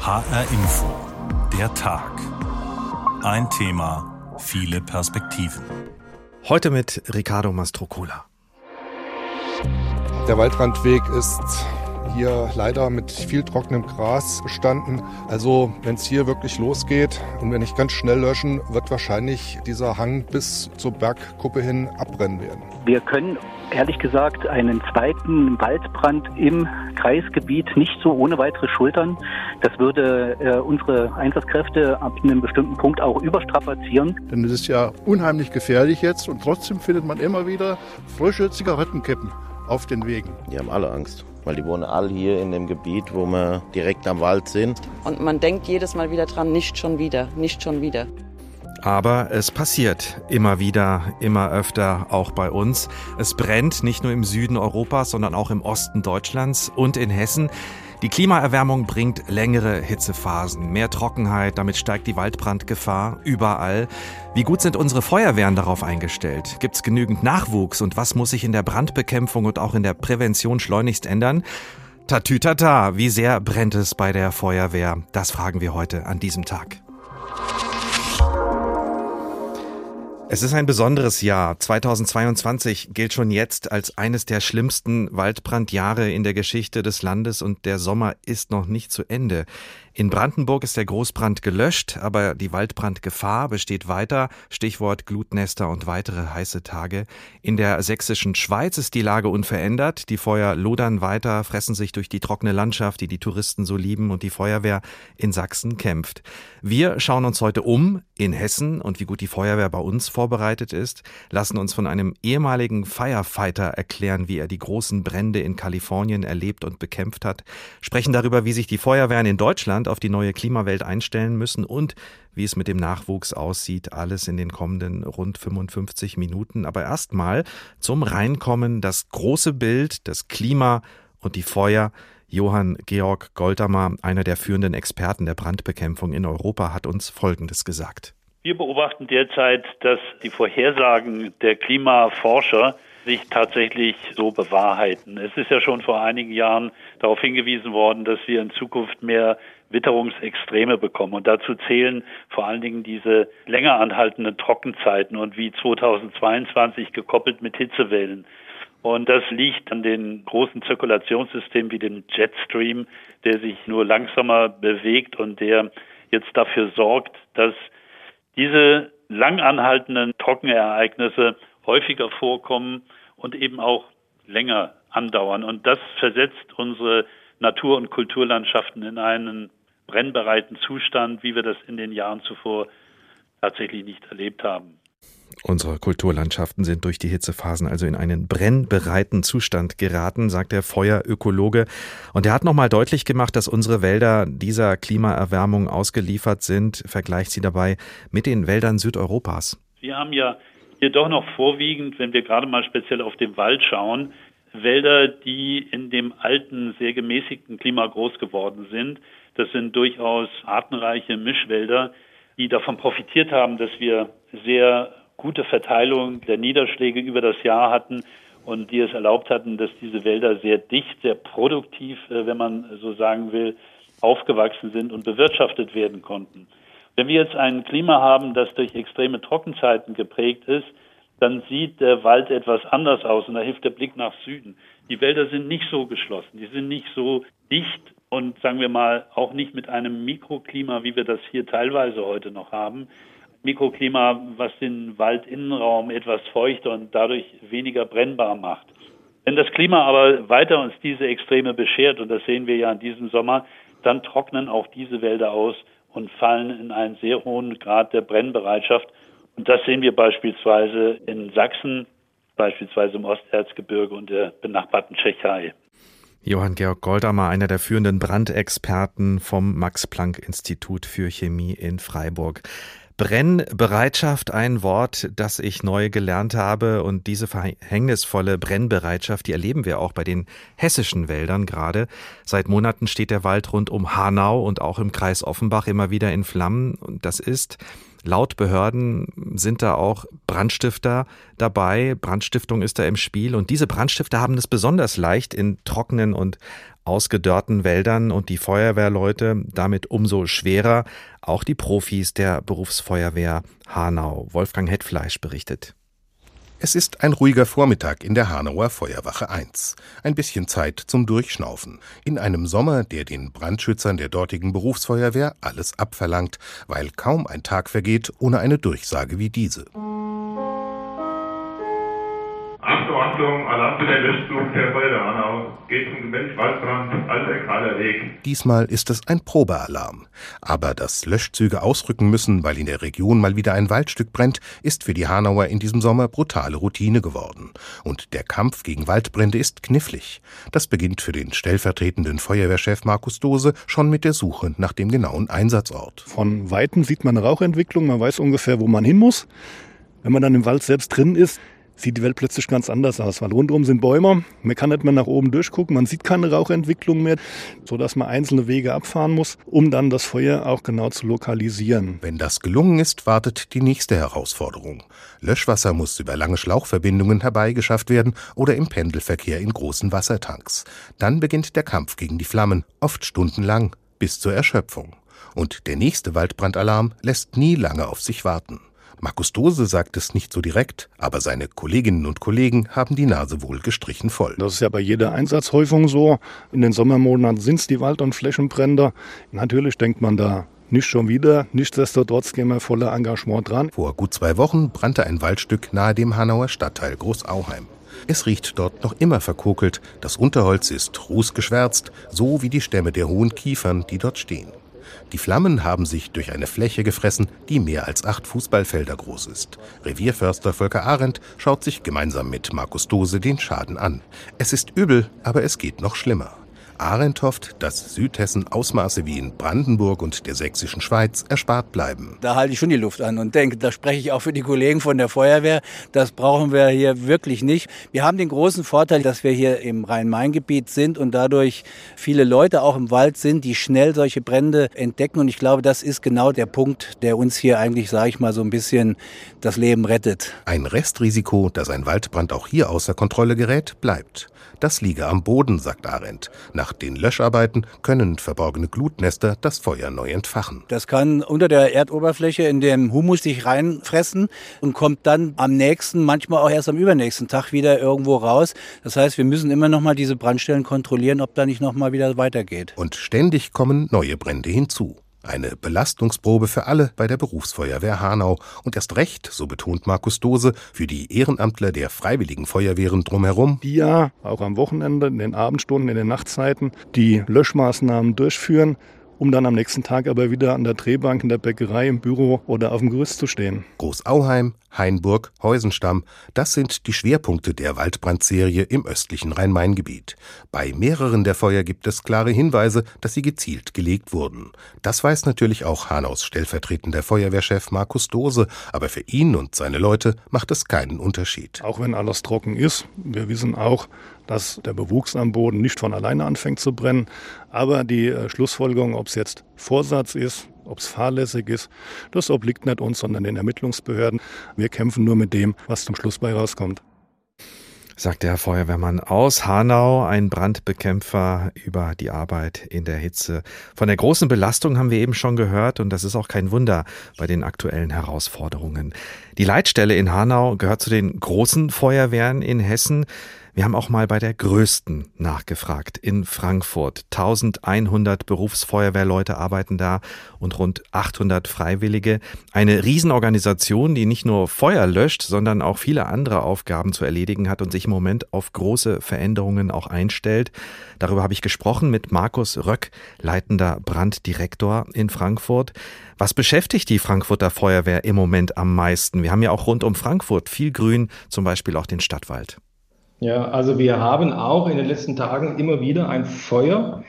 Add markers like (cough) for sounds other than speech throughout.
HR Info. Der Tag. Ein Thema, viele Perspektiven. Heute mit Ricardo Mastrocola. Der Waldrandweg ist hier leider mit viel trockenem Gras bestanden. Also wenn es hier wirklich losgeht und wir nicht ganz schnell löschen, wird wahrscheinlich dieser Hang bis zur Bergkuppe hin abbrennen werden. Wir können ehrlich gesagt einen zweiten Waldbrand im Kreisgebiet nicht so ohne weitere schultern. Das würde äh, unsere Einsatzkräfte ab einem bestimmten Punkt auch überstrapazieren. Denn es ist ja unheimlich gefährlich jetzt und trotzdem findet man immer wieder frische Zigarettenkippen auf den Wegen. Die haben alle Angst weil die wohnen alle hier in dem Gebiet, wo wir direkt am Wald sind. Und man denkt jedes Mal wieder dran, nicht schon wieder, nicht schon wieder. Aber es passiert immer wieder, immer öfter, auch bei uns. Es brennt nicht nur im Süden Europas, sondern auch im Osten Deutschlands und in Hessen. Die Klimaerwärmung bringt längere Hitzephasen, mehr Trockenheit, damit steigt die Waldbrandgefahr überall. Wie gut sind unsere Feuerwehren darauf eingestellt? Gibt es genügend Nachwuchs und was muss sich in der Brandbekämpfung und auch in der Prävention schleunigst ändern? Tatütata, wie sehr brennt es bei der Feuerwehr? Das fragen wir heute an diesem Tag. Es ist ein besonderes Jahr. 2022 gilt schon jetzt als eines der schlimmsten Waldbrandjahre in der Geschichte des Landes und der Sommer ist noch nicht zu Ende. In Brandenburg ist der Großbrand gelöscht, aber die Waldbrandgefahr besteht weiter. Stichwort Glutnester und weitere heiße Tage. In der sächsischen Schweiz ist die Lage unverändert. Die Feuer lodern weiter, fressen sich durch die trockene Landschaft, die die Touristen so lieben und die Feuerwehr in Sachsen kämpft. Wir schauen uns heute um in Hessen und wie gut die Feuerwehr bei uns vorbereitet ist, lassen uns von einem ehemaligen Firefighter erklären, wie er die großen Brände in Kalifornien erlebt und bekämpft hat, sprechen darüber, wie sich die Feuerwehren in Deutschland auf die neue Klimawelt einstellen müssen und wie es mit dem Nachwuchs aussieht. Alles in den kommenden rund 55 Minuten. Aber erstmal zum Reinkommen das große Bild, das Klima und die Feuer. Johann Georg Goldamer, einer der führenden Experten der Brandbekämpfung in Europa, hat uns Folgendes gesagt. Wir beobachten derzeit, dass die Vorhersagen der Klimaforscher sich tatsächlich so bewahrheiten. Es ist ja schon vor einigen Jahren darauf hingewiesen worden, dass wir in Zukunft mehr Witterungsextreme bekommen. Und dazu zählen vor allen Dingen diese länger anhaltenden Trockenzeiten und wie 2022 gekoppelt mit Hitzewellen. Und das liegt an den großen Zirkulationssystemen wie dem Jetstream, der sich nur langsamer bewegt und der jetzt dafür sorgt, dass diese lang anhaltenden Trockenereignisse häufiger vorkommen und eben auch länger andauern. Und das versetzt unsere Natur- und Kulturlandschaften in einen brennbereiten Zustand, wie wir das in den Jahren zuvor tatsächlich nicht erlebt haben. Unsere Kulturlandschaften sind durch die Hitzephasen also in einen brennbereiten Zustand geraten, sagt der Feuerökologe. Und er hat nochmal deutlich gemacht, dass unsere Wälder dieser Klimaerwärmung ausgeliefert sind. Vergleicht sie dabei mit den Wäldern Südeuropas. Wir haben ja hier doch noch vorwiegend, wenn wir gerade mal speziell auf den Wald schauen, Wälder, die in dem alten, sehr gemäßigten Klima groß geworden sind. Das sind durchaus artenreiche Mischwälder, die davon profitiert haben, dass wir sehr gute Verteilung der Niederschläge über das Jahr hatten und die es erlaubt hatten, dass diese Wälder sehr dicht, sehr produktiv, äh, wenn man so sagen will, aufgewachsen sind und bewirtschaftet werden konnten. Wenn wir jetzt ein Klima haben, das durch extreme Trockenzeiten geprägt ist, dann sieht der Wald etwas anders aus und da hilft der Blick nach Süden. Die Wälder sind nicht so geschlossen, die sind nicht so dicht und sagen wir mal auch nicht mit einem Mikroklima, wie wir das hier teilweise heute noch haben. Mikroklima, was den Waldinnenraum etwas feuchter und dadurch weniger brennbar macht. Wenn das Klima aber weiter uns diese Extreme beschert, und das sehen wir ja in diesem Sommer, dann trocknen auch diese Wälder aus und fallen in einen sehr hohen Grad der Brennbereitschaft. Und das sehen wir beispielsweise in Sachsen, beispielsweise im Osterzgebirge und der benachbarten Tschechei. Johann Georg Goldamer, einer der führenden Brandexperten vom Max-Planck-Institut für Chemie in Freiburg. Brennbereitschaft, ein Wort, das ich neu gelernt habe. Und diese verhängnisvolle Brennbereitschaft, die erleben wir auch bei den hessischen Wäldern gerade. Seit Monaten steht der Wald rund um Hanau und auch im Kreis Offenbach immer wieder in Flammen. Und das ist Laut Behörden sind da auch Brandstifter dabei. Brandstiftung ist da im Spiel. Und diese Brandstifter haben es besonders leicht in trockenen und ausgedörrten Wäldern und die Feuerwehrleute damit umso schwerer. Auch die Profis der Berufsfeuerwehr Hanau. Wolfgang Hetfleisch berichtet. Es ist ein ruhiger Vormittag in der Hanauer Feuerwache 1. Ein bisschen Zeit zum Durchschnaufen. In einem Sommer, der den Brandschützern der dortigen Berufsfeuerwehr alles abverlangt, weil kaum ein Tag vergeht ohne eine Durchsage wie diese. Achtung, Achtung, Alarm für den Löschzug der Hanau. Geht zum Gemäß Waldbrand, alter kahler Weg. Diesmal ist es ein Probealarm. Aber dass Löschzüge ausrücken müssen, weil in der Region mal wieder ein Waldstück brennt, ist für die Hanauer in diesem Sommer brutale Routine geworden. Und der Kampf gegen Waldbrände ist knifflig. Das beginnt für den stellvertretenden Feuerwehrchef Markus Dose schon mit der Suche nach dem genauen Einsatzort. Von Weitem sieht man eine Rauchentwicklung, man weiß ungefähr, wo man hin muss. Wenn man dann im Wald selbst drin ist, sieht die Welt plötzlich ganz anders aus, weil rundherum sind Bäume, man kann nicht mehr nach oben durchgucken, man sieht keine Rauchentwicklung mehr, sodass man einzelne Wege abfahren muss, um dann das Feuer auch genau zu lokalisieren. Wenn das gelungen ist, wartet die nächste Herausforderung. Löschwasser muss über lange Schlauchverbindungen herbeigeschafft werden oder im Pendelverkehr in großen Wassertanks. Dann beginnt der Kampf gegen die Flammen, oft stundenlang, bis zur Erschöpfung. Und der nächste Waldbrandalarm lässt nie lange auf sich warten. Markus Dose sagt es nicht so direkt, aber seine Kolleginnen und Kollegen haben die Nase wohl gestrichen voll. Das ist ja bei jeder Einsatzhäufung so. In den Sommermonaten sind es die Wald- und Flächenbrände. Natürlich denkt man da nicht schon wieder. Nichtsdestotrotz gehen wir voller Engagement dran. Vor gut zwei Wochen brannte ein Waldstück nahe dem Hanauer Stadtteil Großauheim. Es riecht dort noch immer verkokelt. Das Unterholz ist rußgeschwärzt, so wie die Stämme der hohen Kiefern, die dort stehen. Die Flammen haben sich durch eine Fläche gefressen, die mehr als acht Fußballfelder groß ist. Revierförster Volker Arendt schaut sich gemeinsam mit Markus Dose den Schaden an. Es ist übel, aber es geht noch schlimmer. Arendt hofft, dass Südhessen Ausmaße wie in Brandenburg und der sächsischen Schweiz erspart bleiben. Da halte ich schon die Luft an und denke, da spreche ich auch für die Kollegen von der Feuerwehr. Das brauchen wir hier wirklich nicht. Wir haben den großen Vorteil, dass wir hier im Rhein-Main-Gebiet sind und dadurch viele Leute auch im Wald sind, die schnell solche Brände entdecken. Und ich glaube, das ist genau der Punkt, der uns hier eigentlich, sage ich mal, so ein bisschen das Leben rettet. Ein Restrisiko, dass ein Waldbrand auch hier außer Kontrolle gerät, bleibt. Das liege am Boden, sagt Arendt. Nach den Löscharbeiten können verborgene Glutnester das Feuer neu entfachen. Das kann unter der Erdoberfläche in dem Humus sich reinfressen und kommt dann am nächsten, manchmal auch erst am übernächsten Tag wieder irgendwo raus. Das heißt, wir müssen immer noch mal diese Brandstellen kontrollieren, ob da nicht noch mal wieder weitergeht. Und ständig kommen neue Brände hinzu. Eine Belastungsprobe für alle bei der Berufsfeuerwehr Hanau und erst recht, so betont Markus Dose, für die Ehrenamtler der Freiwilligen Feuerwehren drumherum. Die ja auch am Wochenende, in den Abendstunden, in den Nachtzeiten die Löschmaßnahmen durchführen um dann am nächsten Tag aber wieder an der Drehbank in der Bäckerei, im Büro oder auf dem Gerüst zu stehen. Großauheim, Hainburg, Heusenstamm, das sind die Schwerpunkte der Waldbrandserie im östlichen Rhein-Main-Gebiet. Bei mehreren der Feuer gibt es klare Hinweise, dass sie gezielt gelegt wurden. Das weiß natürlich auch Hanaus stellvertretender Feuerwehrchef Markus Dose, aber für ihn und seine Leute macht es keinen Unterschied. Auch wenn alles trocken ist, wir wissen auch, dass der Bewuchs am Boden nicht von alleine anfängt zu brennen. Aber die äh, Schlussfolgerung, ob es jetzt Vorsatz ist, ob es fahrlässig ist, das obliegt nicht uns, sondern den Ermittlungsbehörden. Wir kämpfen nur mit dem, was zum Schluss bei rauskommt sagt der Feuerwehrmann aus Hanau, ein Brandbekämpfer über die Arbeit in der Hitze. Von der großen Belastung haben wir eben schon gehört und das ist auch kein Wunder bei den aktuellen Herausforderungen. Die Leitstelle in Hanau gehört zu den großen Feuerwehren in Hessen. Wir haben auch mal bei der größten nachgefragt in Frankfurt. 1100 Berufsfeuerwehrleute arbeiten da und rund 800 Freiwillige. Eine Riesenorganisation, die nicht nur Feuer löscht, sondern auch viele andere Aufgaben zu erledigen hat und sich im Moment auf große Veränderungen auch einstellt. Darüber habe ich gesprochen mit Markus Röck, leitender Branddirektor in Frankfurt. Was beschäftigt die Frankfurter Feuerwehr im Moment am meisten? Wir haben ja auch rund um Frankfurt viel Grün, zum Beispiel auch den Stadtwald. Ja, also wir haben auch in den letzten Tagen immer wieder ein Feuer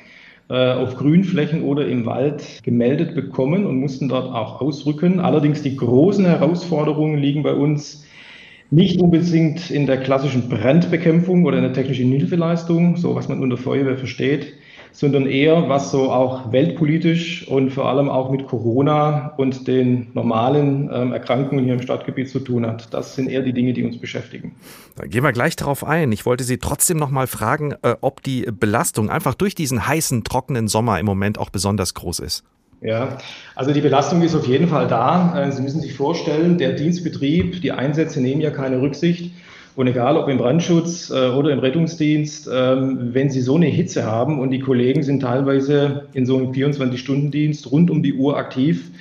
äh, auf Grünflächen oder im Wald gemeldet bekommen und mussten dort auch ausrücken. Allerdings die großen Herausforderungen liegen bei uns nicht unbedingt in der klassischen Brandbekämpfung oder in der technischen Hilfeleistung, so was man unter Feuerwehr versteht, sondern eher, was so auch weltpolitisch und vor allem auch mit Corona und den normalen ähm, Erkrankungen hier im Stadtgebiet zu tun hat. Das sind eher die Dinge, die uns beschäftigen. Da gehen wir gleich darauf ein. Ich wollte Sie trotzdem noch mal fragen, äh, ob die Belastung einfach durch diesen heißen, trockenen Sommer im Moment auch besonders groß ist. Ja, also die Belastung ist auf jeden Fall da. Äh, Sie müssen sich vorstellen, der Dienstbetrieb, die Einsätze nehmen ja keine Rücksicht. Und egal ob im Brandschutz äh, oder im Rettungsdienst, ähm, wenn Sie so eine Hitze haben und die Kollegen sind teilweise in so einem 24-Stunden-Dienst rund um die Uhr aktiv,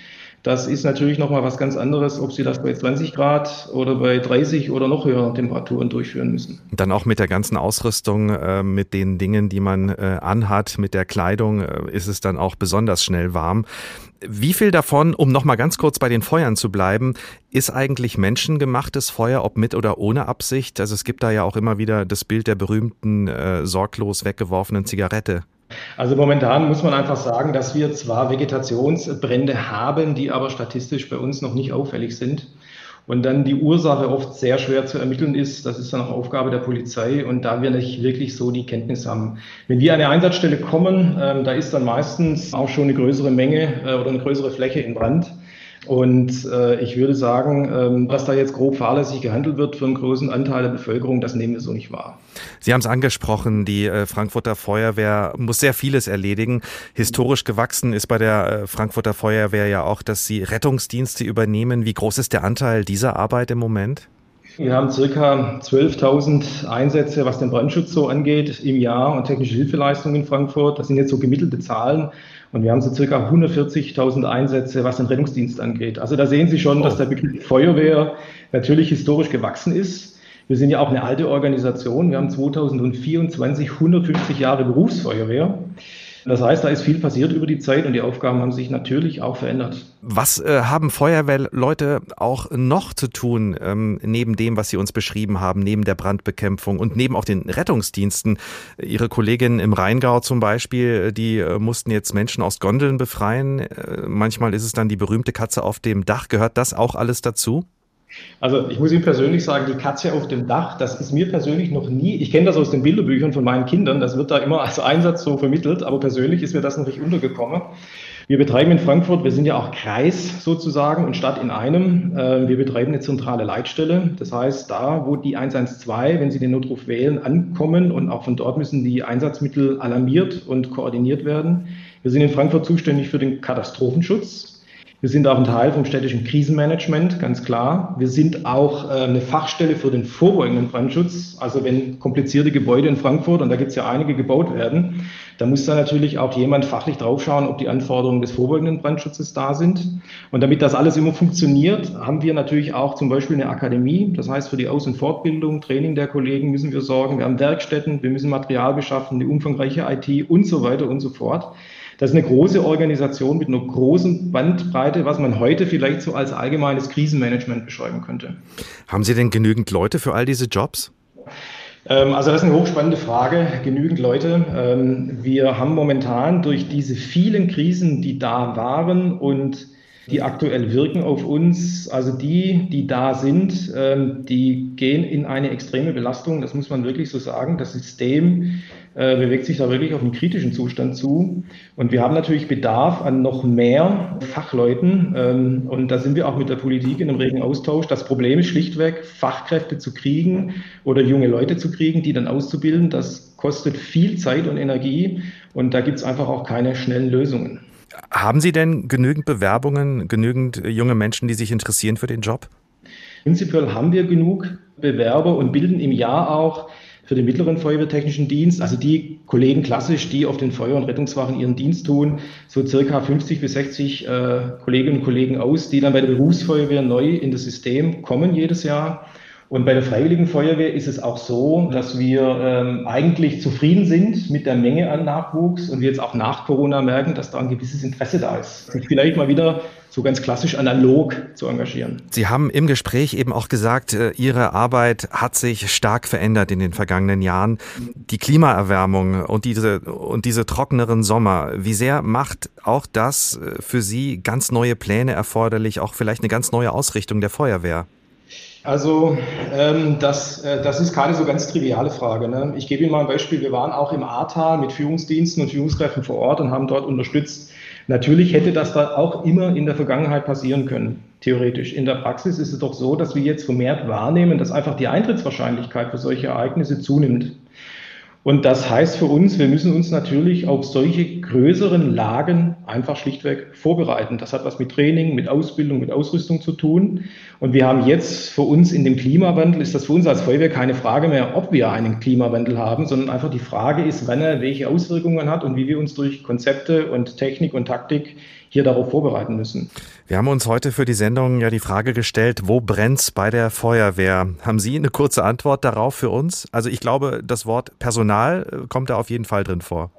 das ist natürlich nochmal was ganz anderes, ob Sie das bei 20 Grad oder bei 30 oder noch höheren Temperaturen durchführen müssen. Dann auch mit der ganzen Ausrüstung, äh, mit den Dingen, die man äh, anhat, mit der Kleidung, äh, ist es dann auch besonders schnell warm. Wie viel davon, um nochmal ganz kurz bei den Feuern zu bleiben, ist eigentlich menschengemachtes Feuer, ob mit oder ohne Absicht? Also es gibt da ja auch immer wieder das Bild der berühmten, äh, sorglos weggeworfenen Zigarette. Also momentan muss man einfach sagen, dass wir zwar Vegetationsbrände haben, die aber statistisch bei uns noch nicht auffällig sind. Und dann die Ursache oft sehr schwer zu ermitteln ist, das ist dann auch Aufgabe der Polizei und da wir nicht wirklich so die Kenntnis haben. Wenn wir an eine Einsatzstelle kommen, äh, da ist dann meistens auch schon eine größere Menge äh, oder eine größere Fläche in Brand. Und äh, ich würde sagen, ähm, dass da jetzt grob fahrlässig gehandelt wird für einen großen Anteil der Bevölkerung, das nehmen wir so nicht wahr. Sie haben es angesprochen, die äh, Frankfurter Feuerwehr muss sehr vieles erledigen. Historisch gewachsen ist bei der äh, Frankfurter Feuerwehr ja auch, dass sie Rettungsdienste übernehmen. Wie groß ist der Anteil dieser Arbeit im Moment? Wir haben circa 12.000 Einsätze, was den Brandschutz so angeht, im Jahr und technische Hilfeleistungen in Frankfurt. Das sind jetzt so gemittelte Zahlen. Und wir haben so circa 140.000 Einsätze, was den Rettungsdienst angeht. Also da sehen Sie schon, dass der Begriff Feuerwehr natürlich historisch gewachsen ist. Wir sind ja auch eine alte Organisation. Wir haben 2024 150 Jahre Berufsfeuerwehr. Das heißt, da ist viel passiert über die Zeit und die Aufgaben haben sich natürlich auch verändert. Was äh, haben Feuerwehrleute auch noch zu tun, ähm, neben dem, was Sie uns beschrieben haben, neben der Brandbekämpfung und neben auch den Rettungsdiensten? Ihre Kolleginnen im Rheingau zum Beispiel, die äh, mussten jetzt Menschen aus Gondeln befreien. Äh, manchmal ist es dann die berühmte Katze auf dem Dach. Gehört das auch alles dazu? Also ich muss Ihnen persönlich sagen, die Katze auf dem Dach, das ist mir persönlich noch nie, ich kenne das aus den Bilderbüchern von meinen Kindern, das wird da immer als Einsatz so vermittelt, aber persönlich ist mir das noch nicht untergekommen. Wir betreiben in Frankfurt, wir sind ja auch Kreis sozusagen und Stadt in einem. Äh, wir betreiben eine zentrale Leitstelle. Das heißt, da, wo die 112, wenn Sie den Notruf wählen, ankommen und auch von dort müssen die Einsatzmittel alarmiert und koordiniert werden. Wir sind in Frankfurt zuständig für den Katastrophenschutz. Wir sind auch ein Teil vom städtischen Krisenmanagement, ganz klar. Wir sind auch äh, eine Fachstelle für den vorbeugenden Brandschutz. Also wenn komplizierte Gebäude in Frankfurt, und da gibt es ja einige gebaut werden, da muss da natürlich auch jemand fachlich draufschauen, ob die Anforderungen des vorbeugenden Brandschutzes da sind. Und damit das alles immer funktioniert, haben wir natürlich auch zum Beispiel eine Akademie. Das heißt, für die Aus- und Fortbildung, Training der Kollegen müssen wir sorgen. Wir haben Werkstätten, wir müssen Material beschaffen, eine umfangreiche IT und so weiter und so fort. Das ist eine große Organisation mit einer großen Bandbreite, was man heute vielleicht so als allgemeines Krisenmanagement beschreiben könnte. Haben Sie denn genügend Leute für all diese Jobs? Ähm, also das ist eine hochspannende Frage. Genügend Leute. Ähm, wir haben momentan durch diese vielen Krisen, die da waren und die aktuell wirken auf uns, also die, die da sind, ähm, die gehen in eine extreme Belastung. Das muss man wirklich so sagen. Das System äh, bewegt sich da wirklich auf einen kritischen Zustand zu. Und wir haben natürlich Bedarf an noch mehr Fachleuten. Ähm, und da sind wir auch mit der Politik in einem regen Austausch. Das Problem ist schlichtweg, Fachkräfte zu kriegen oder junge Leute zu kriegen, die dann auszubilden. Das kostet viel Zeit und Energie. Und da gibt es einfach auch keine schnellen Lösungen. Haben Sie denn genügend Bewerbungen, genügend junge Menschen, die sich interessieren für den Job? Prinzipiell haben wir genug Bewerber und bilden im Jahr auch für den mittleren Feuerwehrtechnischen Dienst, also die Kollegen klassisch, die auf den Feuer- und Rettungswachen ihren Dienst tun, so circa 50 bis 60 äh, Kolleginnen und Kollegen aus, die dann bei der Berufsfeuerwehr neu in das System kommen jedes Jahr. Und bei der Freiwilligen Feuerwehr ist es auch so, dass wir ähm, eigentlich zufrieden sind mit der Menge an Nachwuchs und wir jetzt auch nach Corona merken, dass da ein gewisses Interesse da ist, sich vielleicht mal wieder so ganz klassisch analog zu engagieren. Sie haben im Gespräch eben auch gesagt, äh, Ihre Arbeit hat sich stark verändert in den vergangenen Jahren. Die Klimaerwärmung und diese, und diese trockeneren Sommer, wie sehr macht auch das äh, für Sie ganz neue Pläne erforderlich, auch vielleicht eine ganz neue Ausrichtung der Feuerwehr? Also ähm, das, äh, das ist keine so ganz triviale Frage. Ne? Ich gebe Ihnen mal ein Beispiel. Wir waren auch im Ahrtal mit Führungsdiensten und Führungskräften vor Ort und haben dort unterstützt. Natürlich hätte das da auch immer in der Vergangenheit passieren können, theoretisch. In der Praxis ist es doch so, dass wir jetzt vermehrt wahrnehmen, dass einfach die Eintrittswahrscheinlichkeit für solche Ereignisse zunimmt. Und das heißt für uns, wir müssen uns natürlich auf solche größeren Lagen einfach schlichtweg vorbereiten. Das hat was mit Training, mit Ausbildung, mit Ausrüstung zu tun. Und wir haben jetzt für uns in dem Klimawandel, ist das für uns als Feuerwehr keine Frage mehr, ob wir einen Klimawandel haben, sondern einfach die Frage ist, wann er welche Auswirkungen hat und wie wir uns durch Konzepte und Technik und Taktik hier darauf vorbereiten müssen. Wir haben uns heute für die Sendung ja die Frage gestellt, wo brennt's bei der Feuerwehr? Haben Sie eine kurze Antwort darauf für uns? Also ich glaube, das Wort Personal äh, kommt da auf jeden Fall drin vor.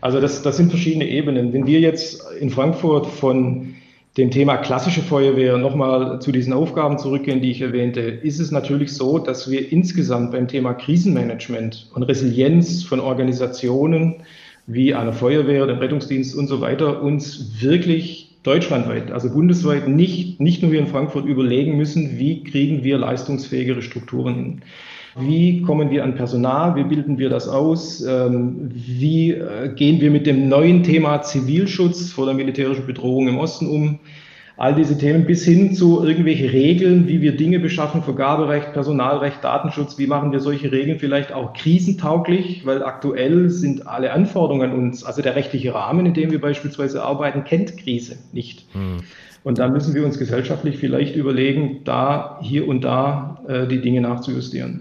Also das, das sind verschiedene Ebenen. Wenn wir jetzt in Frankfurt von dem Thema klassische Feuerwehr nochmal zu diesen Aufgaben zurückgehen, die ich erwähnte, ist es natürlich so, dass wir insgesamt beim Thema Krisenmanagement und Resilienz von Organisationen wie einer Feuerwehr, dem Rettungsdienst und so weiter uns wirklich deutschlandweit, also bundesweit nicht, nicht nur hier in Frankfurt überlegen müssen, wie kriegen wir leistungsfähigere Strukturen hin. Wie kommen wir an Personal? Wie bilden wir das aus? Ähm, wie äh, gehen wir mit dem neuen Thema Zivilschutz vor der militärischen Bedrohung im Osten um? All diese Themen bis hin zu irgendwelche Regeln, wie wir Dinge beschaffen, Vergaberecht, Personalrecht, Datenschutz, wie machen wir solche Regeln vielleicht auch krisentauglich, weil aktuell sind alle Anforderungen an uns, also der rechtliche Rahmen, in dem wir beispielsweise arbeiten, kennt Krise nicht. Hm. Und da müssen wir uns gesellschaftlich vielleicht überlegen, da hier und da äh, die Dinge nachzujustieren.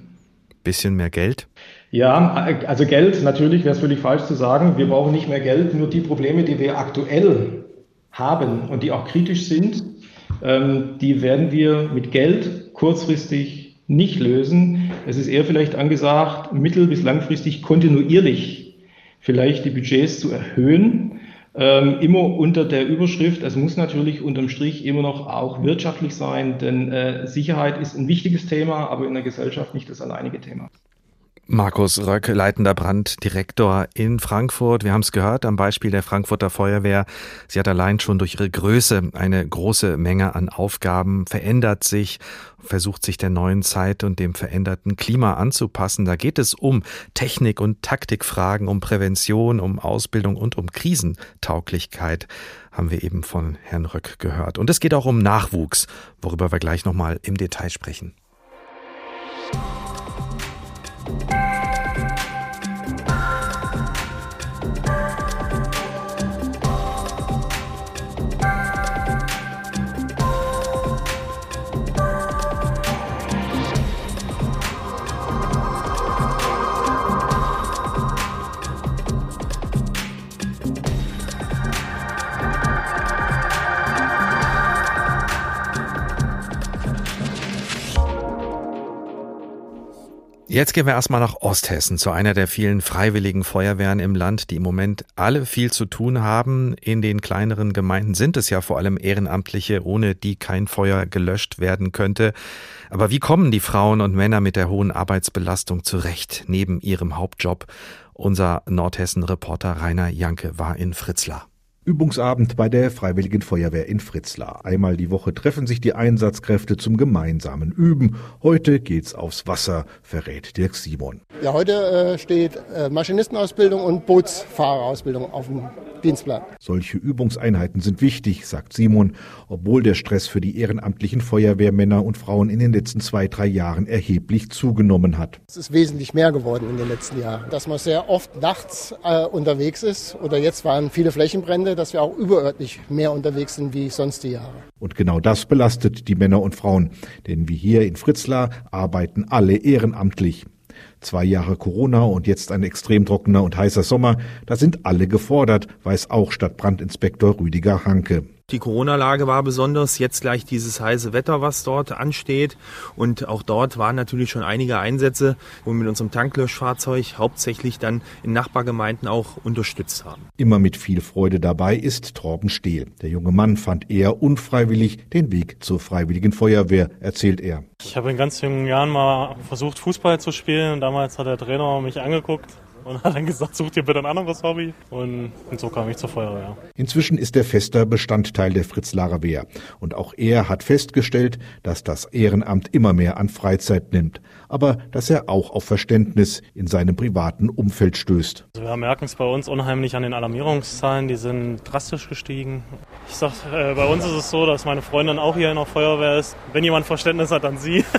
Bisschen mehr Geld? Ja, also Geld, natürlich wäre es völlig falsch zu sagen, wir brauchen nicht mehr Geld, nur die Probleme, die wir aktuell haben und die auch kritisch sind, ähm, die werden wir mit Geld kurzfristig nicht lösen. Es ist eher vielleicht angesagt, mittel- bis langfristig kontinuierlich vielleicht die Budgets zu erhöhen. Ähm, immer unter der Überschrift, es muss natürlich unterm Strich immer noch auch wirtschaftlich sein, denn äh, Sicherheit ist ein wichtiges Thema, aber in der Gesellschaft nicht das alleinige Thema. Markus Röck, leitender Branddirektor in Frankfurt. Wir haben es gehört am Beispiel der Frankfurter Feuerwehr. Sie hat allein schon durch ihre Größe eine große Menge an Aufgaben, verändert sich, versucht sich der neuen Zeit und dem veränderten Klima anzupassen. Da geht es um Technik- und Taktikfragen, um Prävention, um Ausbildung und um Krisentauglichkeit haben wir eben von Herrn Röck gehört. Und es geht auch um Nachwuchs, worüber wir gleich nochmal im Detail sprechen. Jetzt gehen wir erstmal nach Osthessen, zu einer der vielen freiwilligen Feuerwehren im Land, die im Moment alle viel zu tun haben. In den kleineren Gemeinden sind es ja vor allem Ehrenamtliche, ohne die kein Feuer gelöscht werden könnte. Aber wie kommen die Frauen und Männer mit der hohen Arbeitsbelastung zurecht neben ihrem Hauptjob? Unser Nordhessen-Reporter Rainer Janke war in Fritzlar. Übungsabend bei der Freiwilligen Feuerwehr in Fritzlar. Einmal die Woche treffen sich die Einsatzkräfte zum gemeinsamen Üben. Heute geht's aufs Wasser, verrät Dirk Simon. Ja, heute äh, steht äh, Maschinistenausbildung und Bootsfahrerausbildung auf dem Dienstplan. Solche Übungseinheiten sind wichtig, sagt Simon, obwohl der Stress für die ehrenamtlichen Feuerwehrmänner und Frauen in den letzten zwei, drei Jahren erheblich zugenommen hat. Es ist wesentlich mehr geworden in den letzten Jahren. Dass man sehr oft nachts äh, unterwegs ist oder jetzt waren viele Flächenbrände, dass wir auch überörtlich mehr unterwegs sind wie sonst die Jahre. Und genau das belastet die Männer und Frauen, denn wie hier in Fritzlar arbeiten alle ehrenamtlich. Zwei Jahre Corona und jetzt ein extrem trockener und heißer Sommer, da sind alle gefordert, weiß auch Stadtbrandinspektor Rüdiger Hanke. Die Corona-Lage war besonders, jetzt gleich dieses heiße Wetter, was dort ansteht. Und auch dort waren natürlich schon einige Einsätze, wo wir mit unserem Tanklöschfahrzeug hauptsächlich dann in Nachbargemeinden auch unterstützt haben. Immer mit viel Freude dabei ist Torben Stehl. Der junge Mann fand eher unfreiwillig den Weg zur Freiwilligen Feuerwehr, erzählt er. Ich habe in ganz jungen Jahren mal versucht, Fußball zu spielen. Damals hat der Trainer mich angeguckt und hat dann gesagt, sucht ihr bitte ein anderes Hobby. Und, und so kam ich zur Feuerwehr. Inzwischen ist er fester Bestandteil der Fritz-Larer Wehr. Und auch er hat festgestellt, dass das Ehrenamt immer mehr an Freizeit nimmt. Aber dass er auch auf Verständnis in seinem privaten Umfeld stößt. Also wir merken es bei uns unheimlich an den Alarmierungszahlen. Die sind drastisch gestiegen. Ich sag, äh, bei uns ist es so, dass meine Freundin auch hier in der Feuerwehr ist. Wenn jemand Verständnis hat, dann sie. (laughs)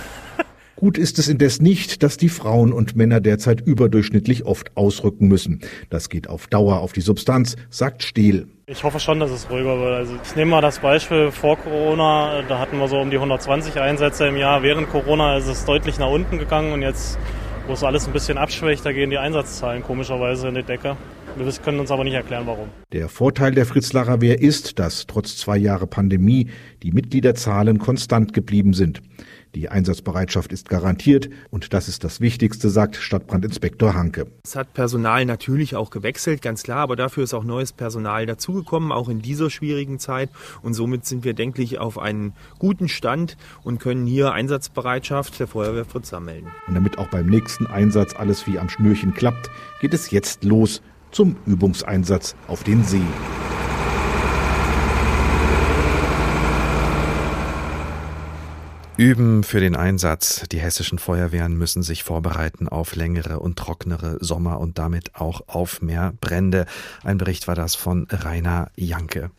Gut ist es indes nicht, dass die Frauen und Männer derzeit überdurchschnittlich oft ausrücken müssen. Das geht auf Dauer auf die Substanz, sagt Stehl. Ich hoffe schon, dass es ruhiger wird. Also ich nehme mal das Beispiel vor Corona, da hatten wir so um die 120 Einsätze im Jahr. Während Corona ist es deutlich nach unten gegangen und jetzt, wo es alles ein bisschen abschwächt, da gehen die Einsatzzahlen komischerweise in die Decke. Wir können uns aber nicht erklären, warum. Der Vorteil der Fritz-Lacher Wehr ist, dass trotz zwei Jahre Pandemie die Mitgliederzahlen konstant geblieben sind. Die Einsatzbereitschaft ist garantiert und das ist das Wichtigste, sagt Stadtbrandinspektor Hanke. Es hat Personal natürlich auch gewechselt, ganz klar, aber dafür ist auch neues Personal dazugekommen, auch in dieser schwierigen Zeit. Und somit sind wir, denke ich, auf einen guten Stand und können hier Einsatzbereitschaft der Feuerwehr Fritz anmelden. Und damit auch beim nächsten Einsatz alles wie am Schnürchen klappt, geht es jetzt los zum Übungseinsatz auf den See. Üben für den Einsatz. Die hessischen Feuerwehren müssen sich vorbereiten auf längere und trocknere Sommer und damit auch auf mehr Brände. Ein Bericht war das von Rainer Janke.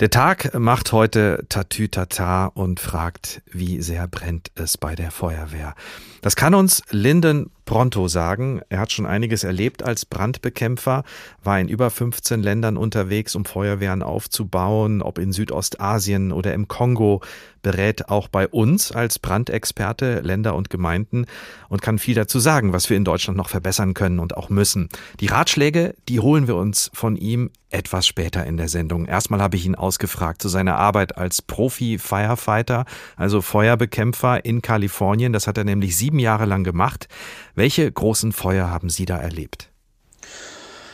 Der Tag macht heute Tatütata und fragt, wie sehr brennt es bei der Feuerwehr. Das kann uns Linden Pronto sagen. Er hat schon einiges erlebt als Brandbekämpfer, war in über 15 Ländern unterwegs, um Feuerwehren aufzubauen, ob in Südostasien oder im Kongo, berät auch bei uns als Brandexperte Länder und Gemeinden und kann viel dazu sagen, was wir in Deutschland noch verbessern können und auch müssen. Die Ratschläge, die holen wir uns von ihm etwas später in der Sendung. Erstmal habe ich ihn ausgefragt zu seiner Arbeit als Profi-Firefighter, also Feuerbekämpfer in Kalifornien. Das hat er nämlich sieben Jahre lang gemacht. Welche großen Feuer haben Sie da erlebt?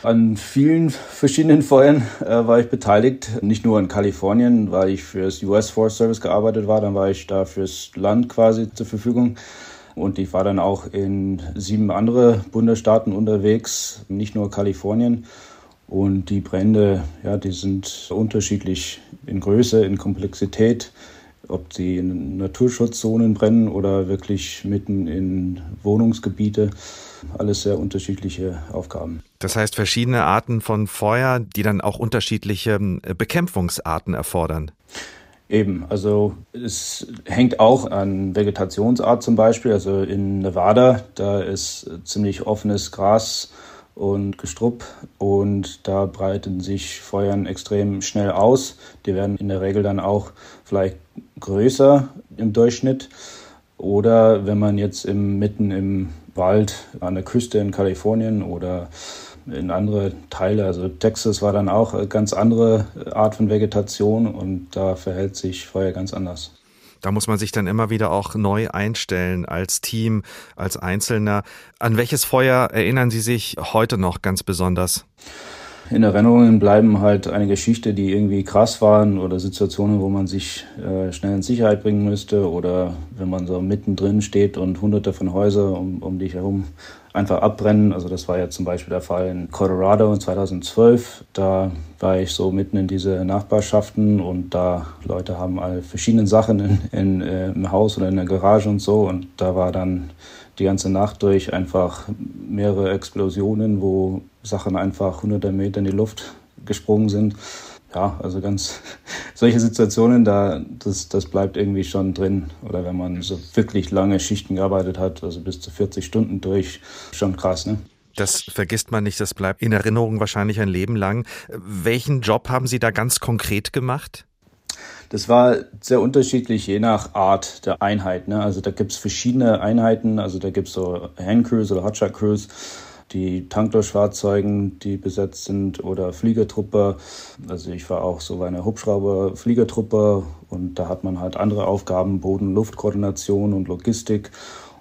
An vielen verschiedenen Feuern äh, war ich beteiligt. Nicht nur in Kalifornien, weil ich für das US Forest Service gearbeitet war, dann war ich da fürs Land quasi zur Verfügung. Und ich war dann auch in sieben andere Bundesstaaten unterwegs, nicht nur Kalifornien. Und die Brände, ja, die sind unterschiedlich in Größe, in Komplexität ob sie in Naturschutzzonen brennen oder wirklich mitten in Wohnungsgebiete. Alles sehr unterschiedliche Aufgaben. Das heißt verschiedene Arten von Feuer, die dann auch unterschiedliche ähm, Bekämpfungsarten erfordern. Eben, also es hängt auch an Vegetationsart zum Beispiel. Also in Nevada, da ist ziemlich offenes Gras und Gestrupp und da breiten sich Feuern extrem schnell aus. Die werden in der Regel dann auch vielleicht größer im Durchschnitt. Oder wenn man jetzt im, mitten im Wald an der Küste in Kalifornien oder in andere Teile, also Texas war dann auch eine ganz andere Art von Vegetation und da verhält sich Feuer ganz anders. Da muss man sich dann immer wieder auch neu einstellen als Team, als Einzelner. An welches Feuer erinnern Sie sich heute noch ganz besonders? In Erinnerungen bleiben halt eine Geschichte, die irgendwie krass waren oder Situationen, wo man sich äh, schnell in Sicherheit bringen müsste oder wenn man so mittendrin steht und hunderte von Häusern um, um dich herum einfach abbrennen. Also das war ja zum Beispiel der Fall in Colorado in 2012. Da war ich so mitten in diese Nachbarschaften und da Leute haben all verschiedene Sachen in, in äh, im Haus oder in der Garage und so und da war dann die ganze Nacht durch einfach mehrere Explosionen, wo Sachen einfach hunderte Meter in die Luft gesprungen sind ja, also ganz (laughs) solche Situationen, da das, das bleibt irgendwie schon drin. Oder wenn man so wirklich lange Schichten gearbeitet hat, also bis zu 40 Stunden durch, schon krass, ne? Das vergisst man nicht, das bleibt in Erinnerung wahrscheinlich ein Leben lang. Welchen Job haben Sie da ganz konkret gemacht? Das war sehr unterschiedlich, je nach Art der Einheit. Ne? Also da gibt es verschiedene Einheiten, also da gibt es so Handcrews oder Hotshot Crews die Tanklöschfahrzeugen, die besetzt sind, oder Fliegertruppe. Also ich war auch so bei einer Hubschrauber-Fliegertruppe und da hat man halt andere Aufgaben, Boden-Luft-Koordination und Logistik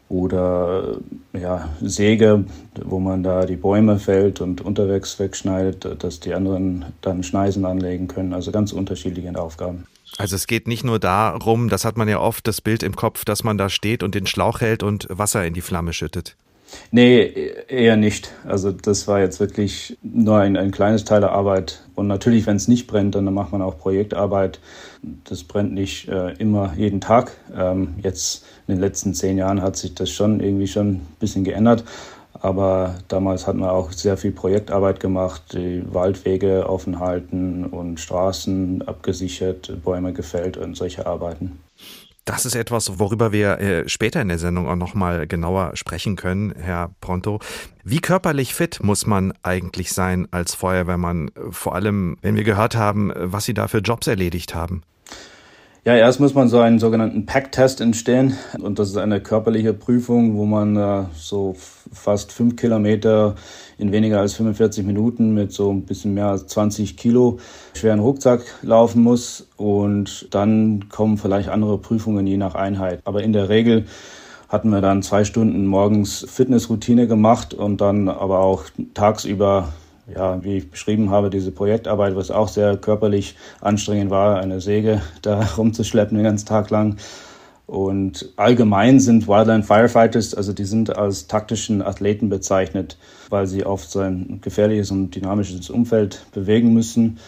oder ja, Säge, wo man da die Bäume fällt und unterwegs wegschneidet, dass die anderen dann Schneisen anlegen können. Also ganz unterschiedliche Aufgaben. Also es geht nicht nur darum, das hat man ja oft das Bild im Kopf, dass man da steht und den Schlauch hält und Wasser in die Flamme schüttet. Nee, eher nicht. Also das war jetzt wirklich nur ein, ein kleines Teil der Arbeit. Und natürlich, wenn es nicht brennt, dann macht man auch Projektarbeit. Das brennt nicht äh, immer jeden Tag. Ähm, jetzt in den letzten zehn Jahren hat sich das schon irgendwie schon ein bisschen geändert. Aber damals hat man auch sehr viel Projektarbeit gemacht, die Waldwege offen halten und Straßen abgesichert, Bäume gefällt und solche Arbeiten. Das ist etwas, worüber wir äh, später in der Sendung auch nochmal genauer sprechen können, Herr Pronto. Wie körperlich fit muss man eigentlich sein als Feuerwehrmann? Vor allem, wenn wir gehört haben, was Sie da für Jobs erledigt haben. Ja, erst muss man so einen sogenannten Pack-Test entstehen. Und das ist eine körperliche Prüfung, wo man äh, so fast fünf Kilometer in weniger als 45 Minuten mit so ein bisschen mehr als 20 Kilo schweren Rucksack laufen muss. Und dann kommen vielleicht andere Prüfungen je nach Einheit. Aber in der Regel hatten wir dann zwei Stunden morgens Fitnessroutine gemacht und dann aber auch tagsüber ja, wie ich beschrieben habe, diese Projektarbeit, was auch sehr körperlich anstrengend war, eine Säge (laughs) da rumzuschleppen den ganzen Tag lang. Und allgemein sind Wildland Firefighters, also die sind als taktischen Athleten bezeichnet, weil sie oft so ein gefährliches und dynamisches Umfeld bewegen müssen.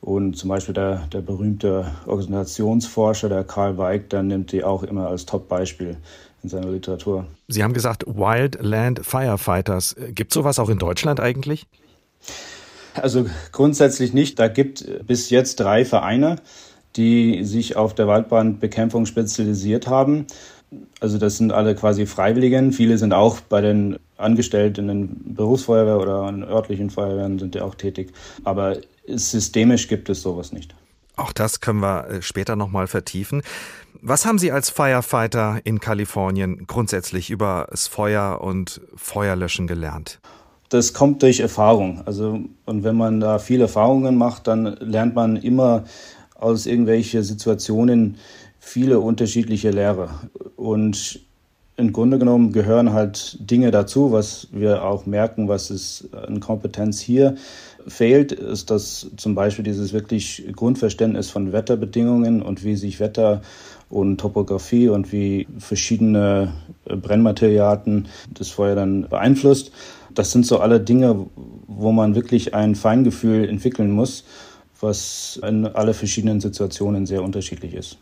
Und zum Beispiel der, der berühmte Organisationsforscher, der Karl Weig, der nimmt die auch immer als Top-Beispiel in seiner Literatur. Sie haben gesagt, Wildland Firefighters. Gibt es sowas auch in Deutschland eigentlich? Also grundsätzlich nicht. Da gibt bis jetzt drei Vereine, die sich auf der Waldbrandbekämpfung spezialisiert haben. Also das sind alle quasi Freiwilligen. Viele sind auch bei den Angestellten in Berufsfeuerwehr oder in örtlichen Feuerwehren sind die auch tätig. Aber systemisch gibt es sowas nicht. Auch das können wir äh, später nochmal vertiefen. Was haben Sie als Firefighter in Kalifornien grundsätzlich über das Feuer und Feuerlöschen gelernt? Das kommt durch Erfahrung. Also, und wenn man da viele Erfahrungen macht, dann lernt man immer aus irgendwelchen Situationen viele unterschiedliche Lehre. Und im Grunde genommen gehören halt Dinge dazu, was wir auch merken, was es an Kompetenz hier fehlt, ist das zum Beispiel dieses wirklich Grundverständnis von Wetterbedingungen und wie sich Wetter und Topografie und wie verschiedene Brennmaterialien das Feuer dann beeinflusst. Das sind so alle Dinge, wo man wirklich ein Feingefühl entwickeln muss, was in alle verschiedenen Situationen sehr unterschiedlich ist.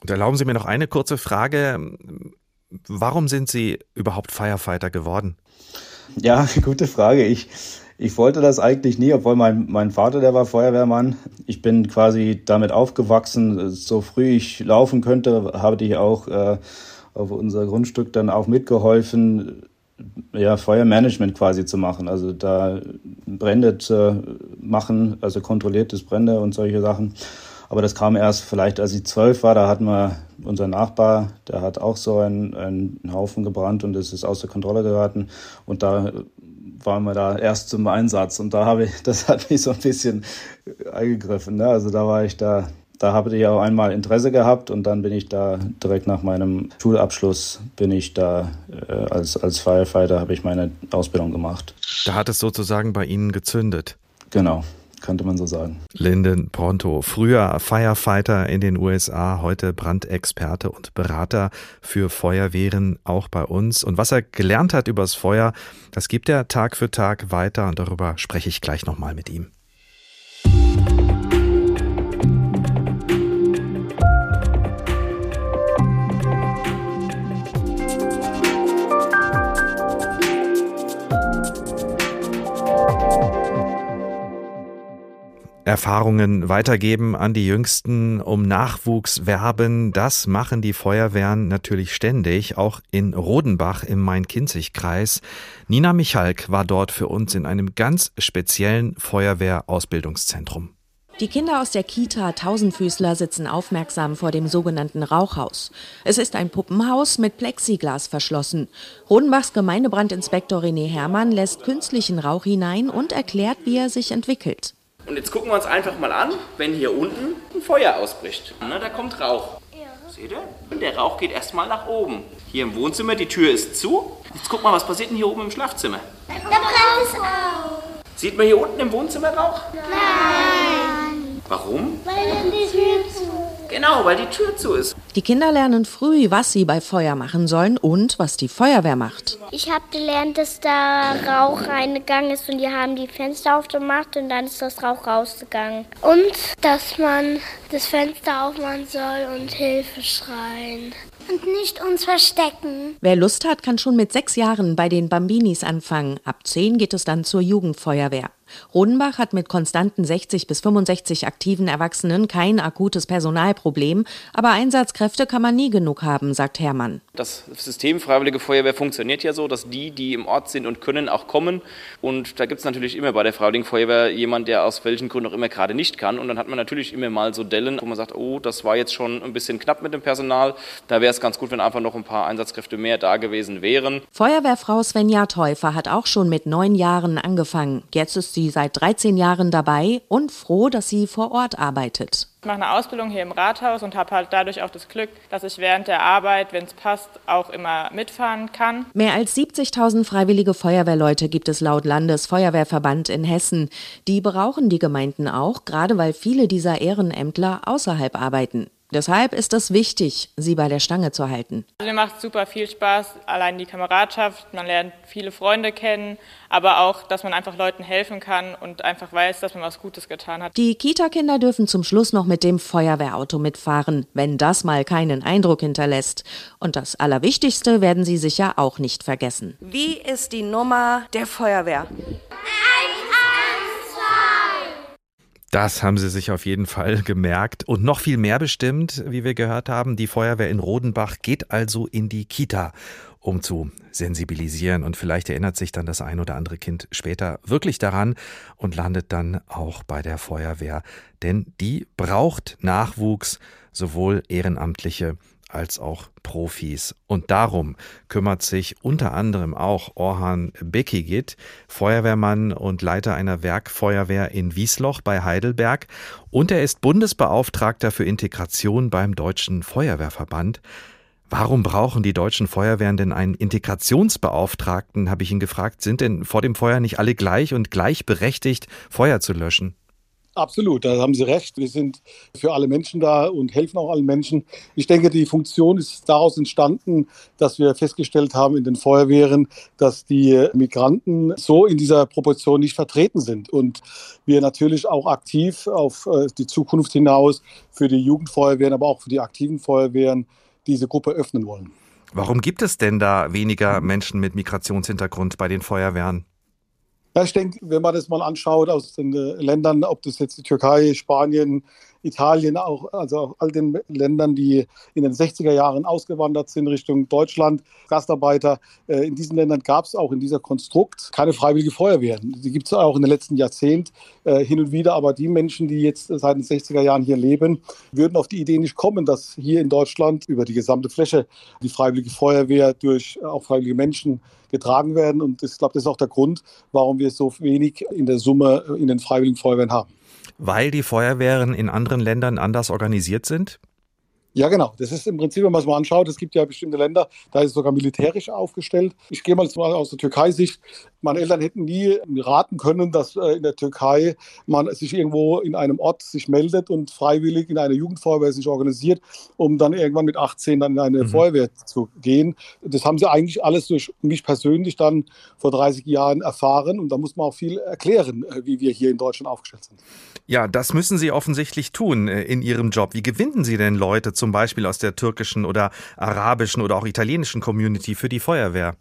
Und erlauben Sie mir noch eine kurze Frage. Warum sind Sie überhaupt Firefighter geworden? Ja, (laughs) gute Frage. Ich, ich wollte das eigentlich nie, obwohl mein, mein Vater, der war Feuerwehrmann. Ich bin quasi damit aufgewachsen. So früh ich laufen könnte, habe ich auch äh, auf unser Grundstück dann auch mitgeholfen, ja, Feuermanagement quasi zu machen. Also da Brände zu machen, also kontrolliertes Brände und solche Sachen. Aber das kam erst vielleicht, als ich zwölf war, da hatten wir unser Nachbar, der hat auch so einen, einen Haufen gebrannt und es ist außer Kontrolle geraten. Und da waren wir da erst zum Einsatz und da habe ich, (laughs) das hat mich so ein bisschen eingegriffen. Ne? Also da war ich da da habe ich auch einmal Interesse gehabt und dann bin ich da direkt nach meinem Schulabschluss bin ich da äh, als, als Firefighter habe ich meine Ausbildung gemacht. Da hat es sozusagen bei Ihnen gezündet. Genau könnte man so sagen. Lyndon Pronto, früher Firefighter in den USA, heute Brandexperte und Berater für Feuerwehren auch bei uns. Und was er gelernt hat übers Feuer, das gibt er Tag für Tag weiter und darüber spreche ich gleich nochmal mit ihm. Erfahrungen weitergeben an die Jüngsten, um Nachwuchs werben. Das machen die Feuerwehren natürlich ständig, auch in Rodenbach im Main-Kinzig-Kreis. Nina Michalk war dort für uns in einem ganz speziellen Feuerwehrausbildungszentrum. Die Kinder aus der Kita Tausendfüßler sitzen aufmerksam vor dem sogenannten Rauchhaus. Es ist ein Puppenhaus mit Plexiglas verschlossen. Rodenbachs Gemeindebrandinspektor René Herrmann lässt künstlichen Rauch hinein und erklärt, wie er sich entwickelt. Und jetzt gucken wir uns einfach mal an, wenn hier unten ein Feuer ausbricht. Na, da kommt Rauch. Ja. Seht ihr? Und der Rauch geht erstmal nach oben. Hier im Wohnzimmer, die Tür ist zu. Jetzt guck mal, was passiert denn hier oben im Schlafzimmer? Da brennt es auf. Sieht man hier unten im Wohnzimmer Rauch? Nein. Warum? Weil dann die Tür zu. Genau. Genau, weil die Tür zu ist. Die Kinder lernen früh, was sie bei Feuer machen sollen und was die Feuerwehr macht. Ich habe gelernt, dass da Rauch reingegangen ist und die haben die Fenster aufgemacht und dann ist das Rauch rausgegangen. Und dass man das Fenster aufmachen soll und Hilfe schreien. Und nicht uns verstecken. Wer Lust hat, kann schon mit sechs Jahren bei den Bambinis anfangen. Ab zehn geht es dann zur Jugendfeuerwehr. Rodenbach hat mit konstanten 60 bis 65 aktiven Erwachsenen kein akutes Personalproblem, aber Einsatzkräfte kann man nie genug haben, sagt Hermann. Das System Freiwillige Feuerwehr funktioniert ja so, dass die, die im Ort sind und können, auch kommen. Und da gibt es natürlich immer bei der Freiwilligen Feuerwehr jemand, der aus welchen Gründen auch immer gerade nicht kann. Und dann hat man natürlich immer mal so Dellen, wo man sagt, oh, das war jetzt schon ein bisschen knapp mit dem Personal. Da wäre es ganz gut, wenn einfach noch ein paar Einsatzkräfte mehr da gewesen wären. Feuerwehrfrau Svenja Täufer hat auch schon mit neun Jahren angefangen. Jetzt ist sie seit 13 Jahren dabei und froh, dass sie vor Ort arbeitet. Ich mache eine Ausbildung hier im Rathaus und habe halt dadurch auch das Glück, dass ich während der Arbeit, wenn es passt, auch immer mitfahren kann. Mehr als 70.000 freiwillige Feuerwehrleute gibt es laut Landesfeuerwehrverband in Hessen. Die brauchen die Gemeinden auch, gerade weil viele dieser Ehrenämtler außerhalb arbeiten. Deshalb ist es wichtig, sie bei der Stange zu halten. Also mir macht super viel Spaß, allein die Kameradschaft, man lernt viele Freunde kennen, aber auch, dass man einfach Leuten helfen kann und einfach weiß, dass man was Gutes getan hat. Die Kita-Kinder dürfen zum Schluss noch mit dem Feuerwehrauto mitfahren, wenn das mal keinen Eindruck hinterlässt. Und das Allerwichtigste werden sie sicher auch nicht vergessen. Wie ist die Nummer der Feuerwehr? Das haben sie sich auf jeden Fall gemerkt. Und noch viel mehr bestimmt, wie wir gehört haben, die Feuerwehr in Rodenbach geht also in die Kita, um zu sensibilisieren. Und vielleicht erinnert sich dann das ein oder andere Kind später wirklich daran und landet dann auch bei der Feuerwehr. Denn die braucht Nachwuchs, sowohl Ehrenamtliche als auch Profis. Und darum kümmert sich unter anderem auch Orhan Bekigit, Feuerwehrmann und Leiter einer Werkfeuerwehr in Wiesloch bei Heidelberg. Und er ist Bundesbeauftragter für Integration beim Deutschen Feuerwehrverband. Warum brauchen die deutschen Feuerwehren denn einen Integrationsbeauftragten, habe ich ihn gefragt. Sind denn vor dem Feuer nicht alle gleich und gleichberechtigt, Feuer zu löschen? Absolut, da haben Sie recht. Wir sind für alle Menschen da und helfen auch allen Menschen. Ich denke, die Funktion ist daraus entstanden, dass wir festgestellt haben in den Feuerwehren, dass die Migranten so in dieser Proportion nicht vertreten sind. Und wir natürlich auch aktiv auf äh, die Zukunft hinaus für die Jugendfeuerwehren, aber auch für die aktiven Feuerwehren diese Gruppe öffnen wollen. Warum gibt es denn da weniger Menschen mit Migrationshintergrund bei den Feuerwehren? Ja, ich denke, wenn man das mal anschaut aus den äh, Ländern, ob das jetzt die Türkei, Spanien, Italien, auch, also auch all den Ländern, die in den 60er Jahren ausgewandert sind Richtung Deutschland, Gastarbeiter. Äh, in diesen Ländern gab es auch in dieser Konstrukt keine freiwillige Feuerwehren. Die gibt es auch in den letzten Jahrzehnten äh, hin und wieder. Aber die Menschen, die jetzt seit den 60er Jahren hier leben, würden auf die Idee nicht kommen, dass hier in Deutschland über die gesamte Fläche die freiwillige Feuerwehr durch auch freiwillige Menschen getragen werden. Und ich glaube, das ist auch der Grund, warum wir so wenig in der Summe in den freiwilligen Feuerwehren haben. Weil die Feuerwehren in anderen Ländern anders organisiert sind? Ja, genau. Das ist im Prinzip, wenn man es mal anschaut, es gibt ja bestimmte Länder, da ist es sogar militärisch aufgestellt. Ich gehe mal aus der Türkei-Sicht. Meine Eltern hätten nie raten können, dass äh, in der Türkei man sich irgendwo in einem Ort sich meldet und freiwillig in eine Jugendfeuerwehr sich organisiert, um dann irgendwann mit 18 dann in eine mhm. Feuerwehr zu gehen. Das haben sie eigentlich alles durch mich persönlich dann vor 30 Jahren erfahren und da muss man auch viel erklären, äh, wie wir hier in Deutschland aufgestellt sind. Ja, das müssen Sie offensichtlich tun äh, in Ihrem Job. Wie gewinnen Sie denn Leute zum Beispiel aus der türkischen oder arabischen oder auch italienischen Community für die Feuerwehr?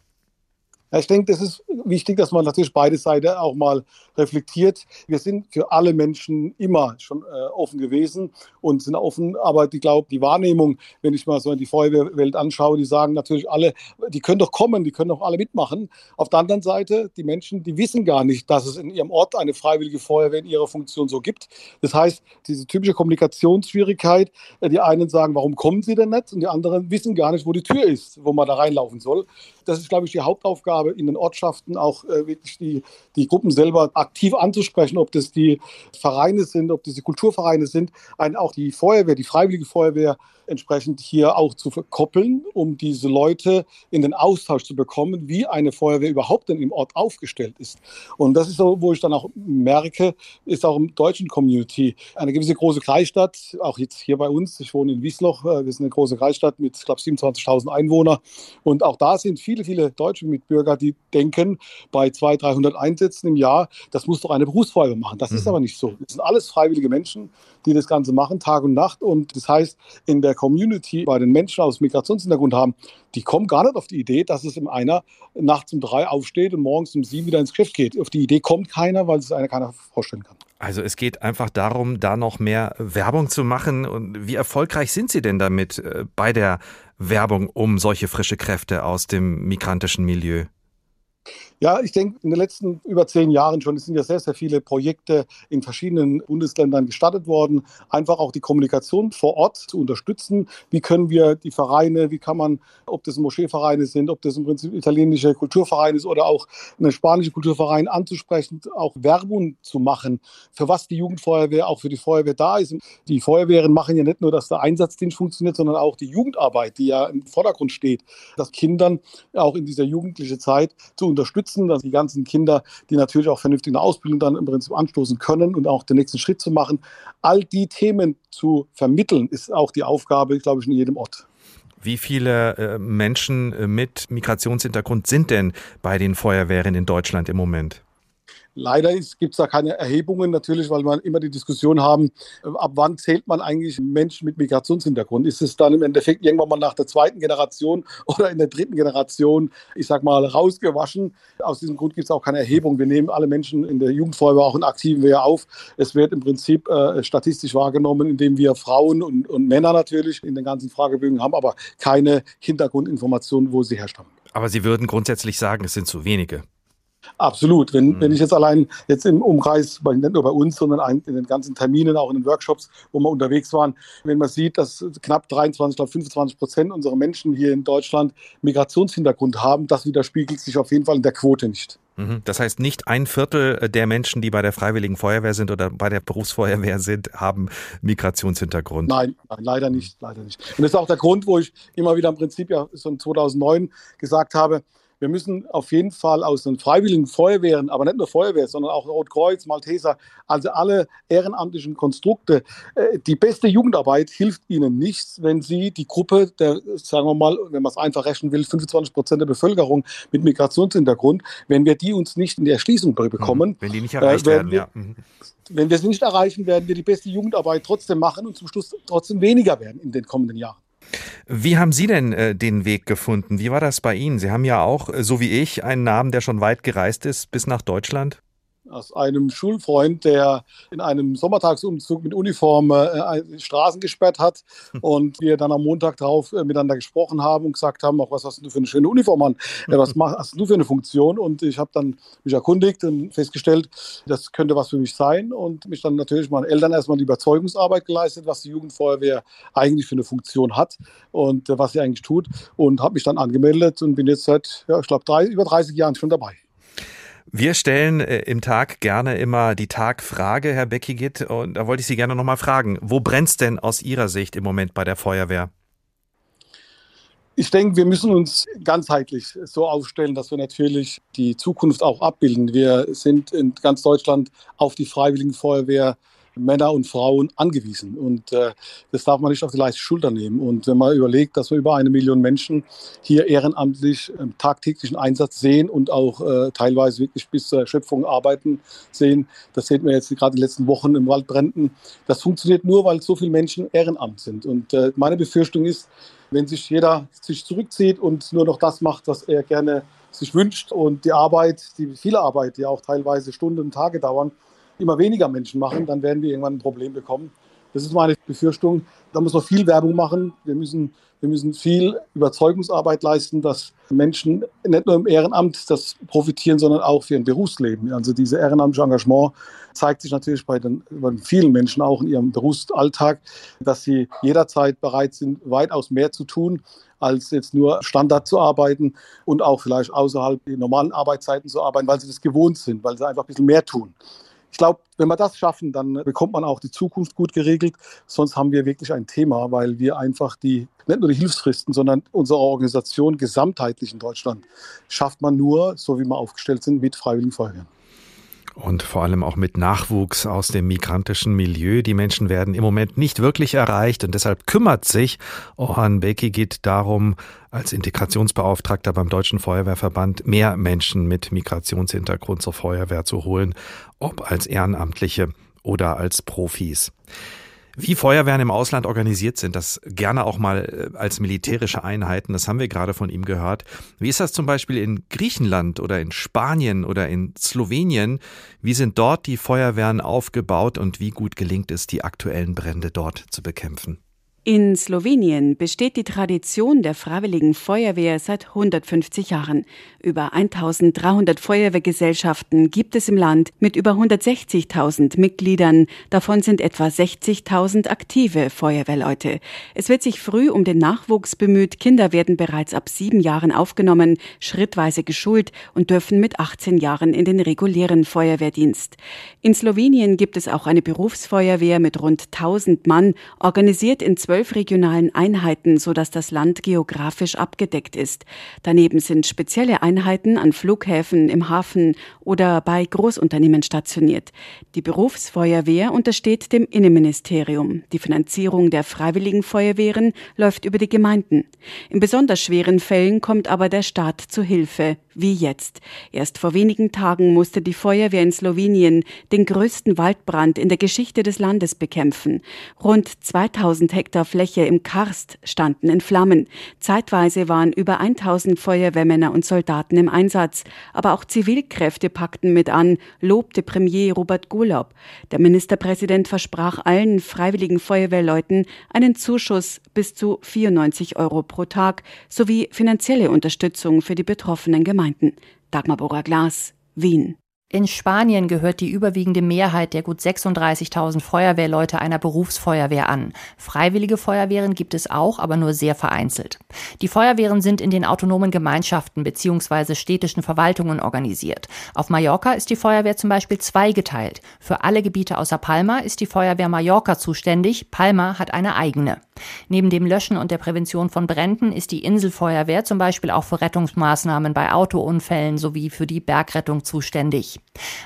Ja, ich denke, das ist wichtig, dass man natürlich beide Seiten auch mal reflektiert. Wir sind für alle Menschen immer schon äh, offen gewesen und sind offen, aber ich glaube, die Wahrnehmung, wenn ich mal so in die Feuerwehrwelt anschaue, die sagen natürlich alle, die können doch kommen, die können doch alle mitmachen. Auf der anderen Seite, die Menschen, die wissen gar nicht, dass es in ihrem Ort eine freiwillige Feuerwehr in ihrer Funktion so gibt. Das heißt, diese typische Kommunikationsschwierigkeit, äh, die einen sagen, warum kommen sie denn nicht? Und die anderen wissen gar nicht, wo die Tür ist, wo man da reinlaufen soll. Das ist, glaube ich, die Hauptaufgabe Aufgabe in den Ortschaften auch äh, wirklich die, die Gruppen selber aktiv anzusprechen, ob das die Vereine sind, ob das die Kulturvereine sind, ein, auch die Feuerwehr, die Freiwillige Feuerwehr entsprechend hier auch zu verkoppeln, um diese Leute in den Austausch zu bekommen, wie eine Feuerwehr überhaupt denn im Ort aufgestellt ist. Und das ist so, wo ich dann auch merke, ist auch im deutschen Community eine gewisse große Kreisstadt, auch jetzt hier bei uns. Ich wohne in Wiesloch, äh, wir sind eine große Kreisstadt mit, ich glaube, 27.000 Einwohnern. Und auch da sind viele, viele deutsche Mitbürger, die denken, bei 200, 300 Einsätzen im Jahr, das muss doch eine Berufsfeuerwehr machen. Das mhm. ist aber nicht so. Das sind alles freiwillige Menschen, die das Ganze machen, Tag und Nacht. Und das heißt, in der Community, bei den Menschen aus Migrationshintergrund haben, die kommen gar nicht auf die Idee, dass es im einer nachts um drei aufsteht und morgens um sieben wieder ins Geschäft geht. Auf die Idee kommt keiner, weil es einer keiner vorstellen kann. Also es geht einfach darum, da noch mehr Werbung zu machen. Und wie erfolgreich sind Sie denn damit äh, bei der Werbung um solche frische Kräfte aus dem migrantischen Milieu? Ja, ich denke, in den letzten über zehn Jahren schon sind ja sehr, sehr viele Projekte in verschiedenen Bundesländern gestartet worden, einfach auch die Kommunikation vor Ort zu unterstützen. Wie können wir die Vereine, wie kann man, ob das Moscheevereine sind, ob das im Prinzip italienische Kulturverein ist oder auch eine spanische Kulturverein anzusprechen, auch Werbung zu machen, für was die Jugendfeuerwehr auch für die Feuerwehr da ist. Die Feuerwehren machen ja nicht nur, dass der Einsatzdienst funktioniert, sondern auch die Jugendarbeit, die ja im Vordergrund steht, dass Kindern auch in dieser jugendlichen Zeit zu unterstützen dass die ganzen Kinder, die natürlich auch vernünftig eine Ausbildung dann im Prinzip anstoßen können und auch den nächsten Schritt zu machen. All die Themen zu vermitteln, ist auch die Aufgabe, glaube ich, in jedem Ort. Wie viele äh, Menschen mit Migrationshintergrund sind denn bei den Feuerwehren in Deutschland im Moment? Leider gibt es da keine Erhebungen natürlich, weil wir immer die Diskussion haben, äh, ab wann zählt man eigentlich Menschen mit Migrationshintergrund? Ist es dann im Endeffekt irgendwann mal nach der zweiten Generation (laughs) oder in der dritten Generation, ich sag mal, rausgewaschen? Aus diesem Grund gibt es auch keine Erhebung. Wir nehmen alle Menschen in der Jugendfeuerwehr auch in aktiven Wehr auf. Es wird im Prinzip äh, statistisch wahrgenommen, indem wir Frauen und, und Männer natürlich in den ganzen Fragebögen haben, aber keine Hintergrundinformationen, wo sie herstammen. Aber Sie würden grundsätzlich sagen, es sind zu wenige. Absolut. Wenn, mhm. wenn ich jetzt allein jetzt im Umkreis, nicht nur bei uns, sondern in den ganzen Terminen, auch in den Workshops, wo wir unterwegs waren, wenn man sieht, dass knapp 23, glaube 25 Prozent unserer Menschen hier in Deutschland Migrationshintergrund haben, das widerspiegelt sich auf jeden Fall in der Quote nicht. Mhm. Das heißt, nicht ein Viertel der Menschen, die bei der Freiwilligen Feuerwehr sind oder bei der Berufsfeuerwehr sind, haben Migrationshintergrund. Nein, nein, leider nicht, leider nicht. Und das ist auch der Grund, wo ich immer wieder im Prinzip ja so 2009 gesagt habe, wir müssen auf jeden Fall aus den freiwilligen Feuerwehren, aber nicht nur Feuerwehr, sondern auch Rotkreuz, Malteser, also alle ehrenamtlichen Konstrukte, äh, die beste Jugendarbeit hilft ihnen nichts, wenn sie die Gruppe der, sagen wir mal, wenn man es einfach rechnen will, 25 Prozent der Bevölkerung mit Migrationshintergrund, wenn wir die uns nicht in die Erschließung bekommen. Wenn die nicht erreicht äh, werden, wir, ja. Mhm. Wenn wir sie nicht erreichen, werden wir die beste Jugendarbeit trotzdem machen und zum Schluss trotzdem weniger werden in den kommenden Jahren. Wie haben Sie denn äh, den Weg gefunden? Wie war das bei Ihnen? Sie haben ja auch, äh, so wie ich, einen Namen, der schon weit gereist ist, bis nach Deutschland aus einem Schulfreund, der in einem Sommertagsumzug mit Uniform äh, Straßen gesperrt hat hm. und wir dann am Montag drauf äh, miteinander gesprochen haben und gesagt haben, auch was hast du für eine schöne Uniform an, äh, was mach, hast du für eine Funktion und ich habe dann mich erkundigt und festgestellt, das könnte was für mich sein und mich dann natürlich meinen Eltern erstmal die Überzeugungsarbeit geleistet, was die Jugendfeuerwehr eigentlich für eine Funktion hat und äh, was sie eigentlich tut und habe mich dann angemeldet und bin jetzt seit, ja, ich glaube, über 30 Jahren schon dabei. Wir stellen äh, im Tag gerne immer die Tagfrage, Herr Beckigit, und da wollte ich Sie gerne nochmal fragen, wo brennt es denn aus Ihrer Sicht im Moment bei der Feuerwehr? Ich denke, wir müssen uns ganzheitlich so aufstellen, dass wir natürlich die Zukunft auch abbilden. Wir sind in ganz Deutschland auf die Freiwilligen Feuerwehr Männer und Frauen angewiesen. Und äh, das darf man nicht auf die leichte Schulter nehmen. Und wenn man überlegt, dass wir über eine Million Menschen hier ehrenamtlich im tagtäglichen Einsatz sehen und auch äh, teilweise wirklich bis zur Erschöpfung arbeiten sehen, das sehen wir jetzt gerade in den letzten Wochen im Waldbränden. Das funktioniert nur, weil so viele Menschen Ehrenamt sind. Und äh, meine Befürchtung ist, wenn sich jeder sich zurückzieht und nur noch das macht, was er gerne sich wünscht und die Arbeit, die viele Arbeit, die auch teilweise Stunden und Tage dauern, immer weniger Menschen machen, dann werden wir irgendwann ein Problem bekommen. Das ist meine Befürchtung. Da muss man viel Werbung machen. Wir müssen, wir müssen viel Überzeugungsarbeit leisten, dass Menschen nicht nur im Ehrenamt das profitieren, sondern auch für ihr Berufsleben. Also dieses ehrenamtliche Engagement zeigt sich natürlich bei den, bei vielen Menschen auch in ihrem Berufsalltag, dass sie jederzeit bereit sind, weitaus mehr zu tun, als jetzt nur Standard zu arbeiten und auch vielleicht außerhalb der normalen Arbeitszeiten zu arbeiten, weil sie das gewohnt sind, weil sie einfach ein bisschen mehr tun. Ich glaube, wenn wir das schaffen, dann bekommt man auch die Zukunft gut geregelt. Sonst haben wir wirklich ein Thema, weil wir einfach die, nicht nur die Hilfsfristen, sondern unsere Organisation gesamtheitlich in Deutschland schafft man nur, so wie wir aufgestellt sind, mit Freiwilligen Feuerwehren. Und vor allem auch mit Nachwuchs aus dem migrantischen Milieu. Die Menschen werden im Moment nicht wirklich erreicht und deshalb kümmert sich Orhan Bekigit darum, als Integrationsbeauftragter beim Deutschen Feuerwehrverband mehr Menschen mit Migrationshintergrund zur Feuerwehr zu holen, ob als Ehrenamtliche oder als Profis. Wie Feuerwehren im Ausland organisiert sind, das gerne auch mal äh, als militärische Einheiten, das haben wir gerade von ihm gehört. Wie ist das zum Beispiel in Griechenland oder in Spanien oder in Slowenien? Wie sind dort die Feuerwehren aufgebaut und wie gut gelingt es, die aktuellen Brände dort zu bekämpfen? In Slowenien besteht die Tradition der Freiwilligen Feuerwehr seit 150 Jahren. Über 1300 Feuerwehrgesellschaften gibt es im Land mit über 160.000 Mitgliedern. Davon sind etwa 60.000 aktive Feuerwehrleute. Es wird sich früh um den Nachwuchs bemüht. Kinder werden bereits ab sieben Jahren aufgenommen, schrittweise geschult und dürfen mit 18 Jahren in den regulären Feuerwehrdienst. In Slowenien gibt es auch eine Berufsfeuerwehr mit rund 1000 Mann, organisiert in zwölf regionalen Einheiten, sodass das Land geografisch abgedeckt ist. Daneben sind spezielle Einheiten an Flughäfen, im Hafen oder bei Großunternehmen stationiert. Die Berufsfeuerwehr untersteht dem Innenministerium. Die Finanzierung der freiwilligen Feuerwehren läuft über die Gemeinden. In besonders schweren Fällen kommt aber der Staat zu Hilfe wie jetzt. Erst vor wenigen Tagen musste die Feuerwehr in Slowenien den größten Waldbrand in der Geschichte des Landes bekämpfen. Rund 2000 Hektar Fläche im Karst standen in Flammen. Zeitweise waren über 1000 Feuerwehrmänner und Soldaten im Einsatz. Aber auch Zivilkräfte packten mit an, lobte Premier Robert Golob. Der Ministerpräsident versprach allen freiwilligen Feuerwehrleuten einen Zuschuss bis zu 94 Euro pro Tag sowie finanzielle Unterstützung für die betroffenen Gemeinden. Gemeinden. Dagmar Borer-Glas, Wien. In Spanien gehört die überwiegende Mehrheit der gut 36.000 Feuerwehrleute einer Berufsfeuerwehr an. Freiwillige Feuerwehren gibt es auch, aber nur sehr vereinzelt. Die Feuerwehren sind in den autonomen Gemeinschaften bzw. städtischen Verwaltungen organisiert. Auf Mallorca ist die Feuerwehr zum Beispiel zweigeteilt. Für alle Gebiete außer Palma ist die Feuerwehr Mallorca zuständig, Palma hat eine eigene. Neben dem Löschen und der Prävention von Bränden ist die Inselfeuerwehr zum Beispiel auch für Rettungsmaßnahmen bei Autounfällen sowie für die Bergrettung zuständig.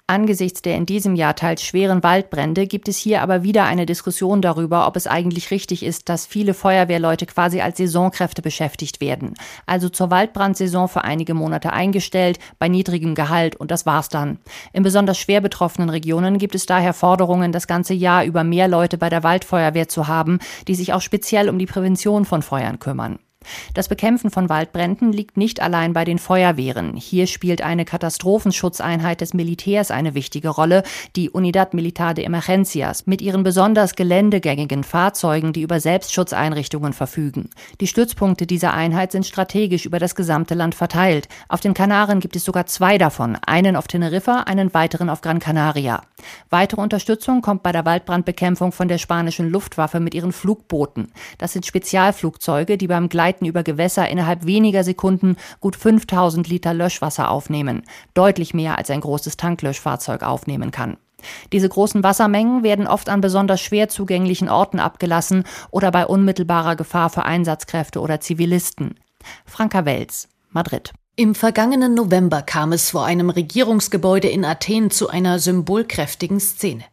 Angesichts der in diesem Jahr teils schweren Waldbrände gibt es hier aber wieder eine Diskussion darüber, ob es eigentlich richtig ist, dass viele Feuerwehrleute quasi als Saisonkräfte beschäftigt werden. Also zur Waldbrandsaison für einige Monate eingestellt, bei niedrigem Gehalt und das war's dann. In besonders schwer betroffenen Regionen gibt es daher Forderungen, das ganze Jahr über mehr Leute bei der Waldfeuerwehr zu haben, die sich auch um die Prävention von Feuern kümmern. Das Bekämpfen von Waldbränden liegt nicht allein bei den Feuerwehren. Hier spielt eine Katastrophenschutzeinheit des Militärs eine wichtige Rolle, die Unidad Militar de Emergencias, mit ihren besonders geländegängigen Fahrzeugen, die über Selbstschutzeinrichtungen verfügen. Die Stützpunkte dieser Einheit sind strategisch über das gesamte Land verteilt. Auf den Kanaren gibt es sogar zwei davon, einen auf Teneriffa, einen weiteren auf Gran Canaria. Weitere Unterstützung kommt bei der Waldbrandbekämpfung von der spanischen Luftwaffe mit ihren Flugbooten. Das sind Spezialflugzeuge, die beim Gleiten über Gewässer innerhalb weniger Sekunden gut 5000 Liter Löschwasser aufnehmen. Deutlich mehr als ein großes Tanklöschfahrzeug aufnehmen kann. Diese großen Wassermengen werden oft an besonders schwer zugänglichen Orten abgelassen oder bei unmittelbarer Gefahr für Einsatzkräfte oder Zivilisten. Franka Welz, Madrid. Im vergangenen November kam es vor einem Regierungsgebäude in Athen zu einer symbolkräftigen Szene.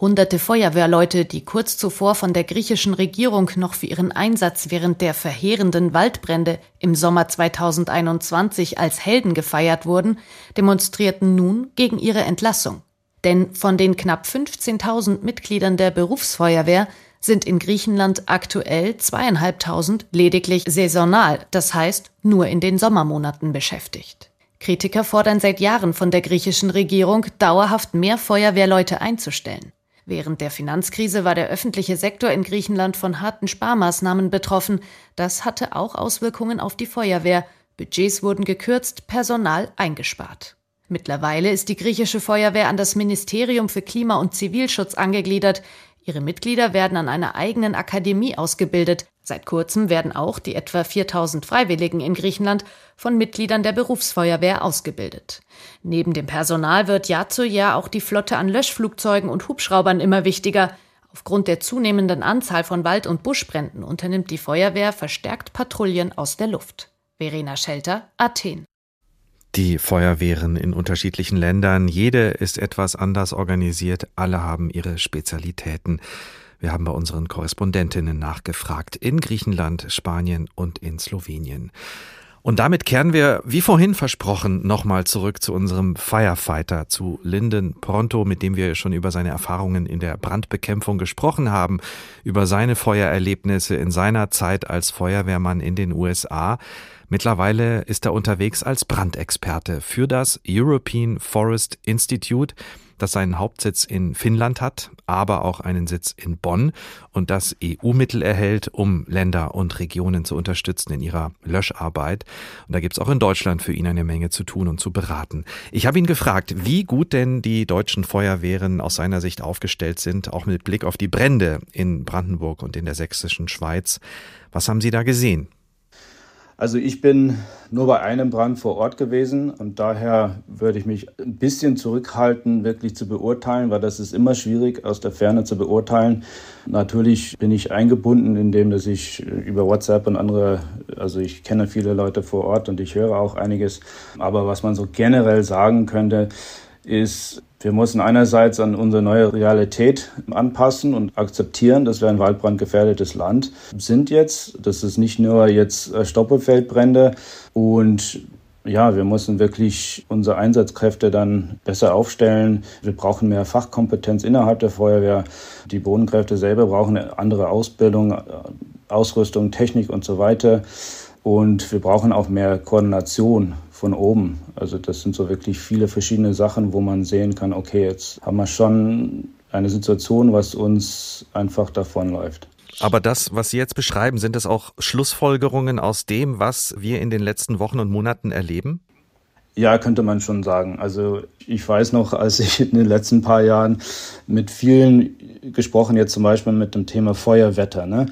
Hunderte Feuerwehrleute, die kurz zuvor von der griechischen Regierung noch für ihren Einsatz während der verheerenden Waldbrände im Sommer 2021 als Helden gefeiert wurden, demonstrierten nun gegen ihre Entlassung. Denn von den knapp 15.000 Mitgliedern der Berufsfeuerwehr sind in Griechenland aktuell zweieinhalbtausend lediglich saisonal, das heißt nur in den Sommermonaten beschäftigt. Kritiker fordern seit Jahren von der griechischen Regierung, dauerhaft mehr Feuerwehrleute einzustellen. Während der Finanzkrise war der öffentliche Sektor in Griechenland von harten Sparmaßnahmen betroffen. Das hatte auch Auswirkungen auf die Feuerwehr. Budgets wurden gekürzt, Personal eingespart. Mittlerweile ist die griechische Feuerwehr an das Ministerium für Klima und Zivilschutz angegliedert. Ihre Mitglieder werden an einer eigenen Akademie ausgebildet. Seit kurzem werden auch die etwa 4000 Freiwilligen in Griechenland von Mitgliedern der Berufsfeuerwehr ausgebildet. Neben dem Personal wird Jahr zu Jahr auch die Flotte an Löschflugzeugen und Hubschraubern immer wichtiger. Aufgrund der zunehmenden Anzahl von Wald- und Buschbränden unternimmt die Feuerwehr verstärkt Patrouillen aus der Luft. Verena Schelter, Athen. Die Feuerwehren in unterschiedlichen Ländern, jede ist etwas anders organisiert, alle haben ihre Spezialitäten. Wir haben bei unseren Korrespondentinnen nachgefragt in Griechenland, Spanien und in Slowenien. Und damit kehren wir, wie vorhin versprochen, nochmal zurück zu unserem Firefighter, zu Lyndon Pronto, mit dem wir schon über seine Erfahrungen in der Brandbekämpfung gesprochen haben, über seine Feuererlebnisse in seiner Zeit als Feuerwehrmann in den USA. Mittlerweile ist er unterwegs als Brandexperte für das European Forest Institute das seinen Hauptsitz in Finnland hat, aber auch einen Sitz in Bonn und das EU-Mittel erhält, um Länder und Regionen zu unterstützen in ihrer Löscharbeit. Und da gibt's auch in Deutschland für ihn eine Menge zu tun und zu beraten. Ich habe ihn gefragt, wie gut denn die deutschen Feuerwehren aus seiner Sicht aufgestellt sind, auch mit Blick auf die Brände in Brandenburg und in der sächsischen Schweiz. Was haben Sie da gesehen? Also ich bin nur bei einem Brand vor Ort gewesen und daher würde ich mich ein bisschen zurückhalten, wirklich zu beurteilen, weil das ist immer schwierig aus der Ferne zu beurteilen. Natürlich bin ich eingebunden, indem dass ich über WhatsApp und andere, also ich kenne viele Leute vor Ort und ich höre auch einiges. Aber was man so generell sagen könnte, ist, wir müssen einerseits an unsere neue Realität anpassen und akzeptieren, dass wir ein waldbrandgefährdetes Land sind jetzt. Das ist nicht nur jetzt äh, Stoppelfeldbrände und ja, wir müssen wirklich unsere Einsatzkräfte dann besser aufstellen. Wir brauchen mehr Fachkompetenz innerhalb der Feuerwehr. Die Bodenkräfte selber brauchen andere Ausbildung, äh, Ausrüstung, Technik und so weiter. Und wir brauchen auch mehr Koordination von oben. Also das sind so wirklich viele verschiedene Sachen, wo man sehen kann, okay, jetzt haben wir schon eine Situation, was uns einfach davonläuft. Aber das, was Sie jetzt beschreiben, sind das auch Schlussfolgerungen aus dem, was wir in den letzten Wochen und Monaten erleben? Ja, könnte man schon sagen. Also ich weiß noch, als ich in den letzten paar Jahren mit vielen gesprochen, jetzt zum Beispiel mit dem Thema Feuerwetter, ne?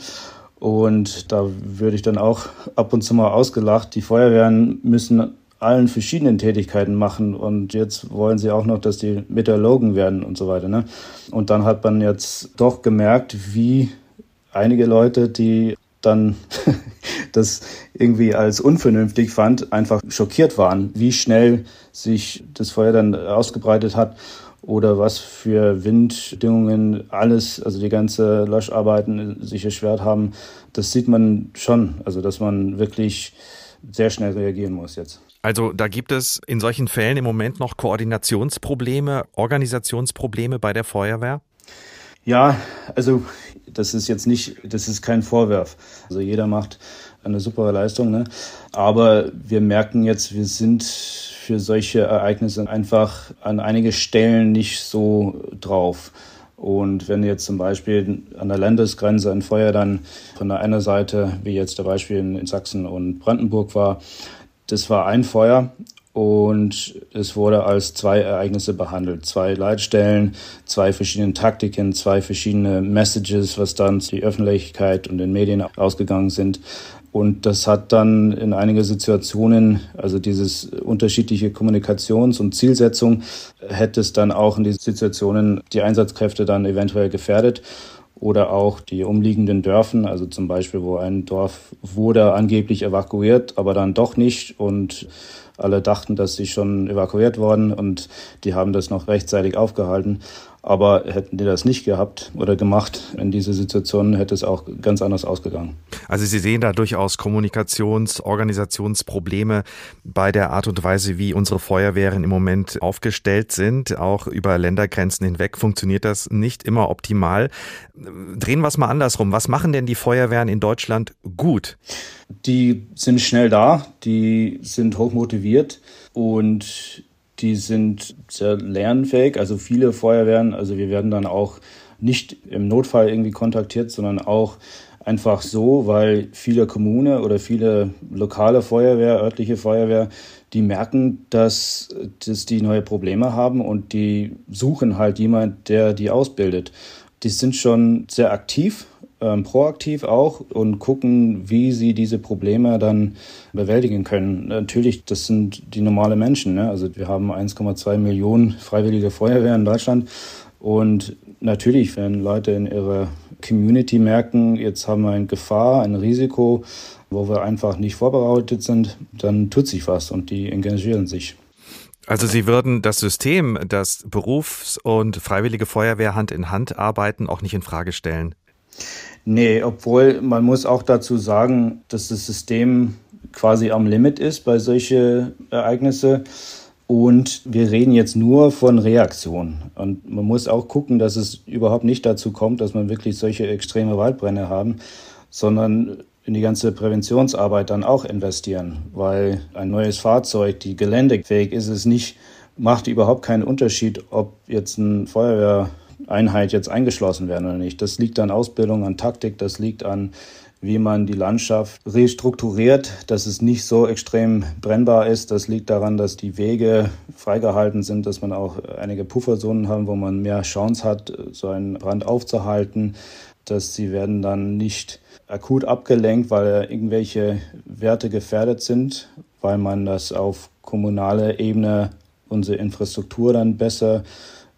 Und da würde ich dann auch ab und zu mal ausgelacht. Die Feuerwehren müssen allen verschiedenen Tätigkeiten machen und jetzt wollen sie auch noch, dass die Meteorologen werden und so weiter. Ne? Und dann hat man jetzt doch gemerkt, wie einige Leute, die dann (laughs) das irgendwie als unvernünftig fand, einfach schockiert waren, wie schnell sich das Feuer dann ausgebreitet hat oder was für Windbedingungen alles, also die ganze Löscharbeiten sich erschwert haben. Das sieht man schon, also dass man wirklich sehr schnell reagieren muss jetzt. Also da gibt es in solchen Fällen im Moment noch Koordinationsprobleme, Organisationsprobleme bei der Feuerwehr? Ja, also das ist jetzt nicht, das ist kein Vorwurf. Also jeder macht eine super Leistung, ne? aber wir merken jetzt, wir sind für solche Ereignisse einfach an einige Stellen nicht so drauf. Und wenn jetzt zum Beispiel an der Landesgrenze ein Feuer dann von der einen Seite, wie jetzt der Beispiel in Sachsen und Brandenburg war, das war ein Feuer und es wurde als zwei Ereignisse behandelt. Zwei Leitstellen, zwei verschiedene Taktiken, zwei verschiedene Messages, was dann die Öffentlichkeit und den Medien ausgegangen sind. Und das hat dann in einigen Situationen, also dieses unterschiedliche Kommunikations- und Zielsetzung, hätte es dann auch in diesen Situationen die Einsatzkräfte dann eventuell gefährdet oder auch die umliegenden Dörfen, also zum Beispiel, wo ein Dorf wurde angeblich evakuiert, aber dann doch nicht und alle dachten, dass sie schon evakuiert worden und die haben das noch rechtzeitig aufgehalten. Aber hätten die das nicht gehabt oder gemacht in dieser Situation, hätte es auch ganz anders ausgegangen. Also Sie sehen da durchaus Kommunikations-, Organisationsprobleme bei der Art und Weise, wie unsere Feuerwehren im Moment aufgestellt sind. Auch über Ländergrenzen hinweg funktioniert das nicht immer optimal. Drehen wir es mal andersrum. Was machen denn die Feuerwehren in Deutschland gut? Die sind schnell da, die sind hochmotiviert und die sind sehr lernfähig. Also viele Feuerwehren, also wir werden dann auch nicht im Notfall irgendwie kontaktiert, sondern auch einfach so, weil viele Kommunen oder viele lokale Feuerwehr, örtliche Feuerwehr, die merken, dass, dass die neue Probleme haben und die suchen halt jemand, der die ausbildet. Die sind schon sehr aktiv, ähm, proaktiv auch und gucken, wie sie diese Probleme dann bewältigen können. Natürlich, das sind die normale Menschen. Ne? Also wir haben 1,2 Millionen freiwillige Feuerwehr in Deutschland und natürlich, wenn Leute in ihrer Community merken, jetzt haben wir eine Gefahr, ein Risiko, wo wir einfach nicht vorbereitet sind, dann tut sich was und die engagieren sich. Also Sie würden das System, dass Berufs- und Freiwillige Feuerwehr Hand in Hand arbeiten, auch nicht in Frage stellen? Nee, obwohl man muss auch dazu sagen, dass das System quasi am Limit ist bei solchen Ereignissen. Und wir reden jetzt nur von Reaktion. Und man muss auch gucken, dass es überhaupt nicht dazu kommt, dass man wirklich solche extreme Waldbrände haben, sondern in die ganze Präventionsarbeit dann auch investieren, weil ein neues Fahrzeug, die geländefähig ist, es nicht, macht überhaupt keinen Unterschied, ob jetzt ein Feuerwehreinheit jetzt eingeschlossen werden oder nicht. Das liegt an Ausbildung, an Taktik, das liegt an wie man die Landschaft restrukturiert, dass es nicht so extrem brennbar ist. Das liegt daran, dass die Wege freigehalten sind, dass man auch einige Pufferzonen haben, wo man mehr Chance hat, so einen Brand aufzuhalten, dass sie werden dann nicht akut abgelenkt, weil irgendwelche Werte gefährdet sind, weil man das auf kommunaler Ebene unsere Infrastruktur dann besser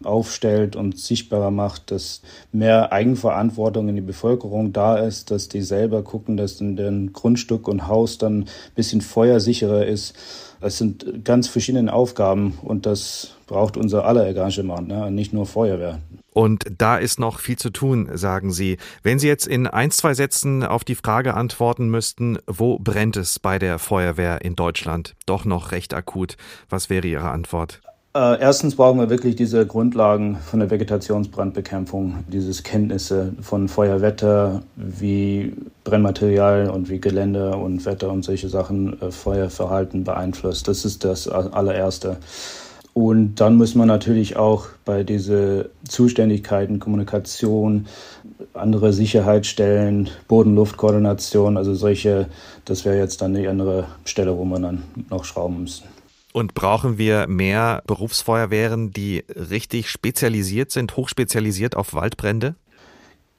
aufstellt und sichtbarer macht, dass mehr Eigenverantwortung in die Bevölkerung da ist, dass die selber gucken, dass in dem Grundstück und Haus dann ein bisschen feuersicherer ist. Das sind ganz verschiedene Aufgaben und das braucht unser aller Engagement, ne? nicht nur Feuerwehr. Und da ist noch viel zu tun, sagen Sie. Wenn Sie jetzt in ein, zwei Sätzen auf die Frage antworten müssten, wo brennt es bei der Feuerwehr in Deutschland? Doch noch recht akut. Was wäre Ihre Antwort? Äh, erstens brauchen wir wirklich diese Grundlagen von der Vegetationsbrandbekämpfung, dieses Kenntnisse von Feuerwetter, wie Brennmaterial und wie Gelände und Wetter und solche Sachen äh, Feuerverhalten beeinflusst. Das ist das allererste. Und dann muss man natürlich auch bei diese Zuständigkeiten, Kommunikation, andere Sicherheitsstellen, Boden-Luft-Koordination, also solche, das wäre jetzt dann die andere Stelle, wo man dann noch schrauben müsste. Und brauchen wir mehr Berufsfeuerwehren, die richtig spezialisiert sind, hochspezialisiert auf Waldbrände?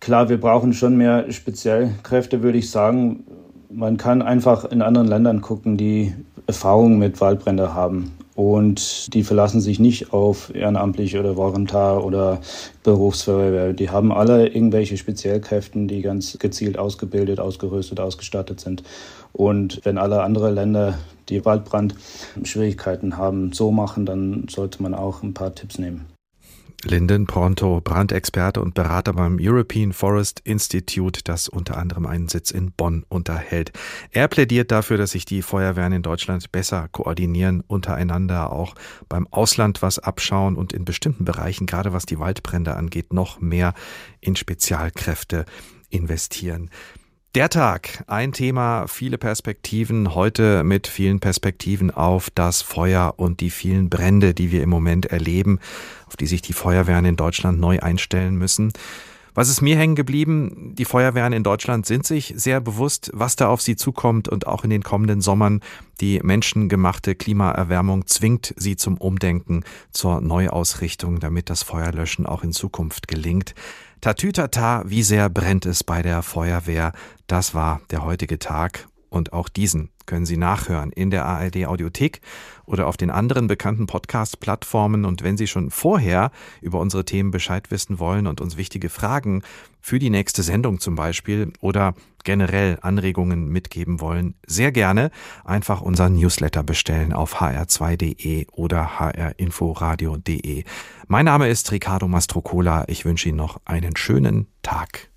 Klar, wir brauchen schon mehr Spezialkräfte, würde ich sagen. Man kann einfach in anderen Ländern gucken, die Erfahrungen mit Waldbränden haben. Und die verlassen sich nicht auf ehrenamtlich oder Volontar oder Berufsfeuerwehr. Die haben alle irgendwelche Spezialkräfte, die ganz gezielt ausgebildet, ausgerüstet, ausgestattet sind. Und wenn alle anderen Länder die Waldbrandschwierigkeiten haben, so machen, dann sollte man auch ein paar Tipps nehmen. Linden Ponto, Brandexperte und Berater beim European Forest Institute, das unter anderem einen Sitz in Bonn unterhält. Er plädiert dafür, dass sich die Feuerwehren in Deutschland besser koordinieren, untereinander auch beim Ausland was abschauen und in bestimmten Bereichen, gerade was die Waldbrände angeht, noch mehr in Spezialkräfte investieren. Der Tag, ein Thema, viele Perspektiven, heute mit vielen Perspektiven auf das Feuer und die vielen Brände, die wir im Moment erleben, auf die sich die Feuerwehren in Deutschland neu einstellen müssen. Was ist mir hängen geblieben? Die Feuerwehren in Deutschland sind sich sehr bewusst, was da auf sie zukommt und auch in den kommenden Sommern die menschengemachte Klimaerwärmung zwingt sie zum Umdenken, zur Neuausrichtung, damit das Feuerlöschen auch in Zukunft gelingt. Tatütata, wie sehr brennt es bei der Feuerwehr? Das war der heutige Tag und auch diesen können Sie nachhören in der ARD Audiothek oder auf den anderen bekannten Podcast-Plattformen. Und wenn Sie schon vorher über unsere Themen Bescheid wissen wollen und uns wichtige Fragen für die nächste Sendung zum Beispiel oder generell Anregungen mitgeben wollen, sehr gerne einfach unseren Newsletter bestellen auf hr2.de oder hrinforadio.de. Mein Name ist Ricardo Mastrocola. Ich wünsche Ihnen noch einen schönen Tag.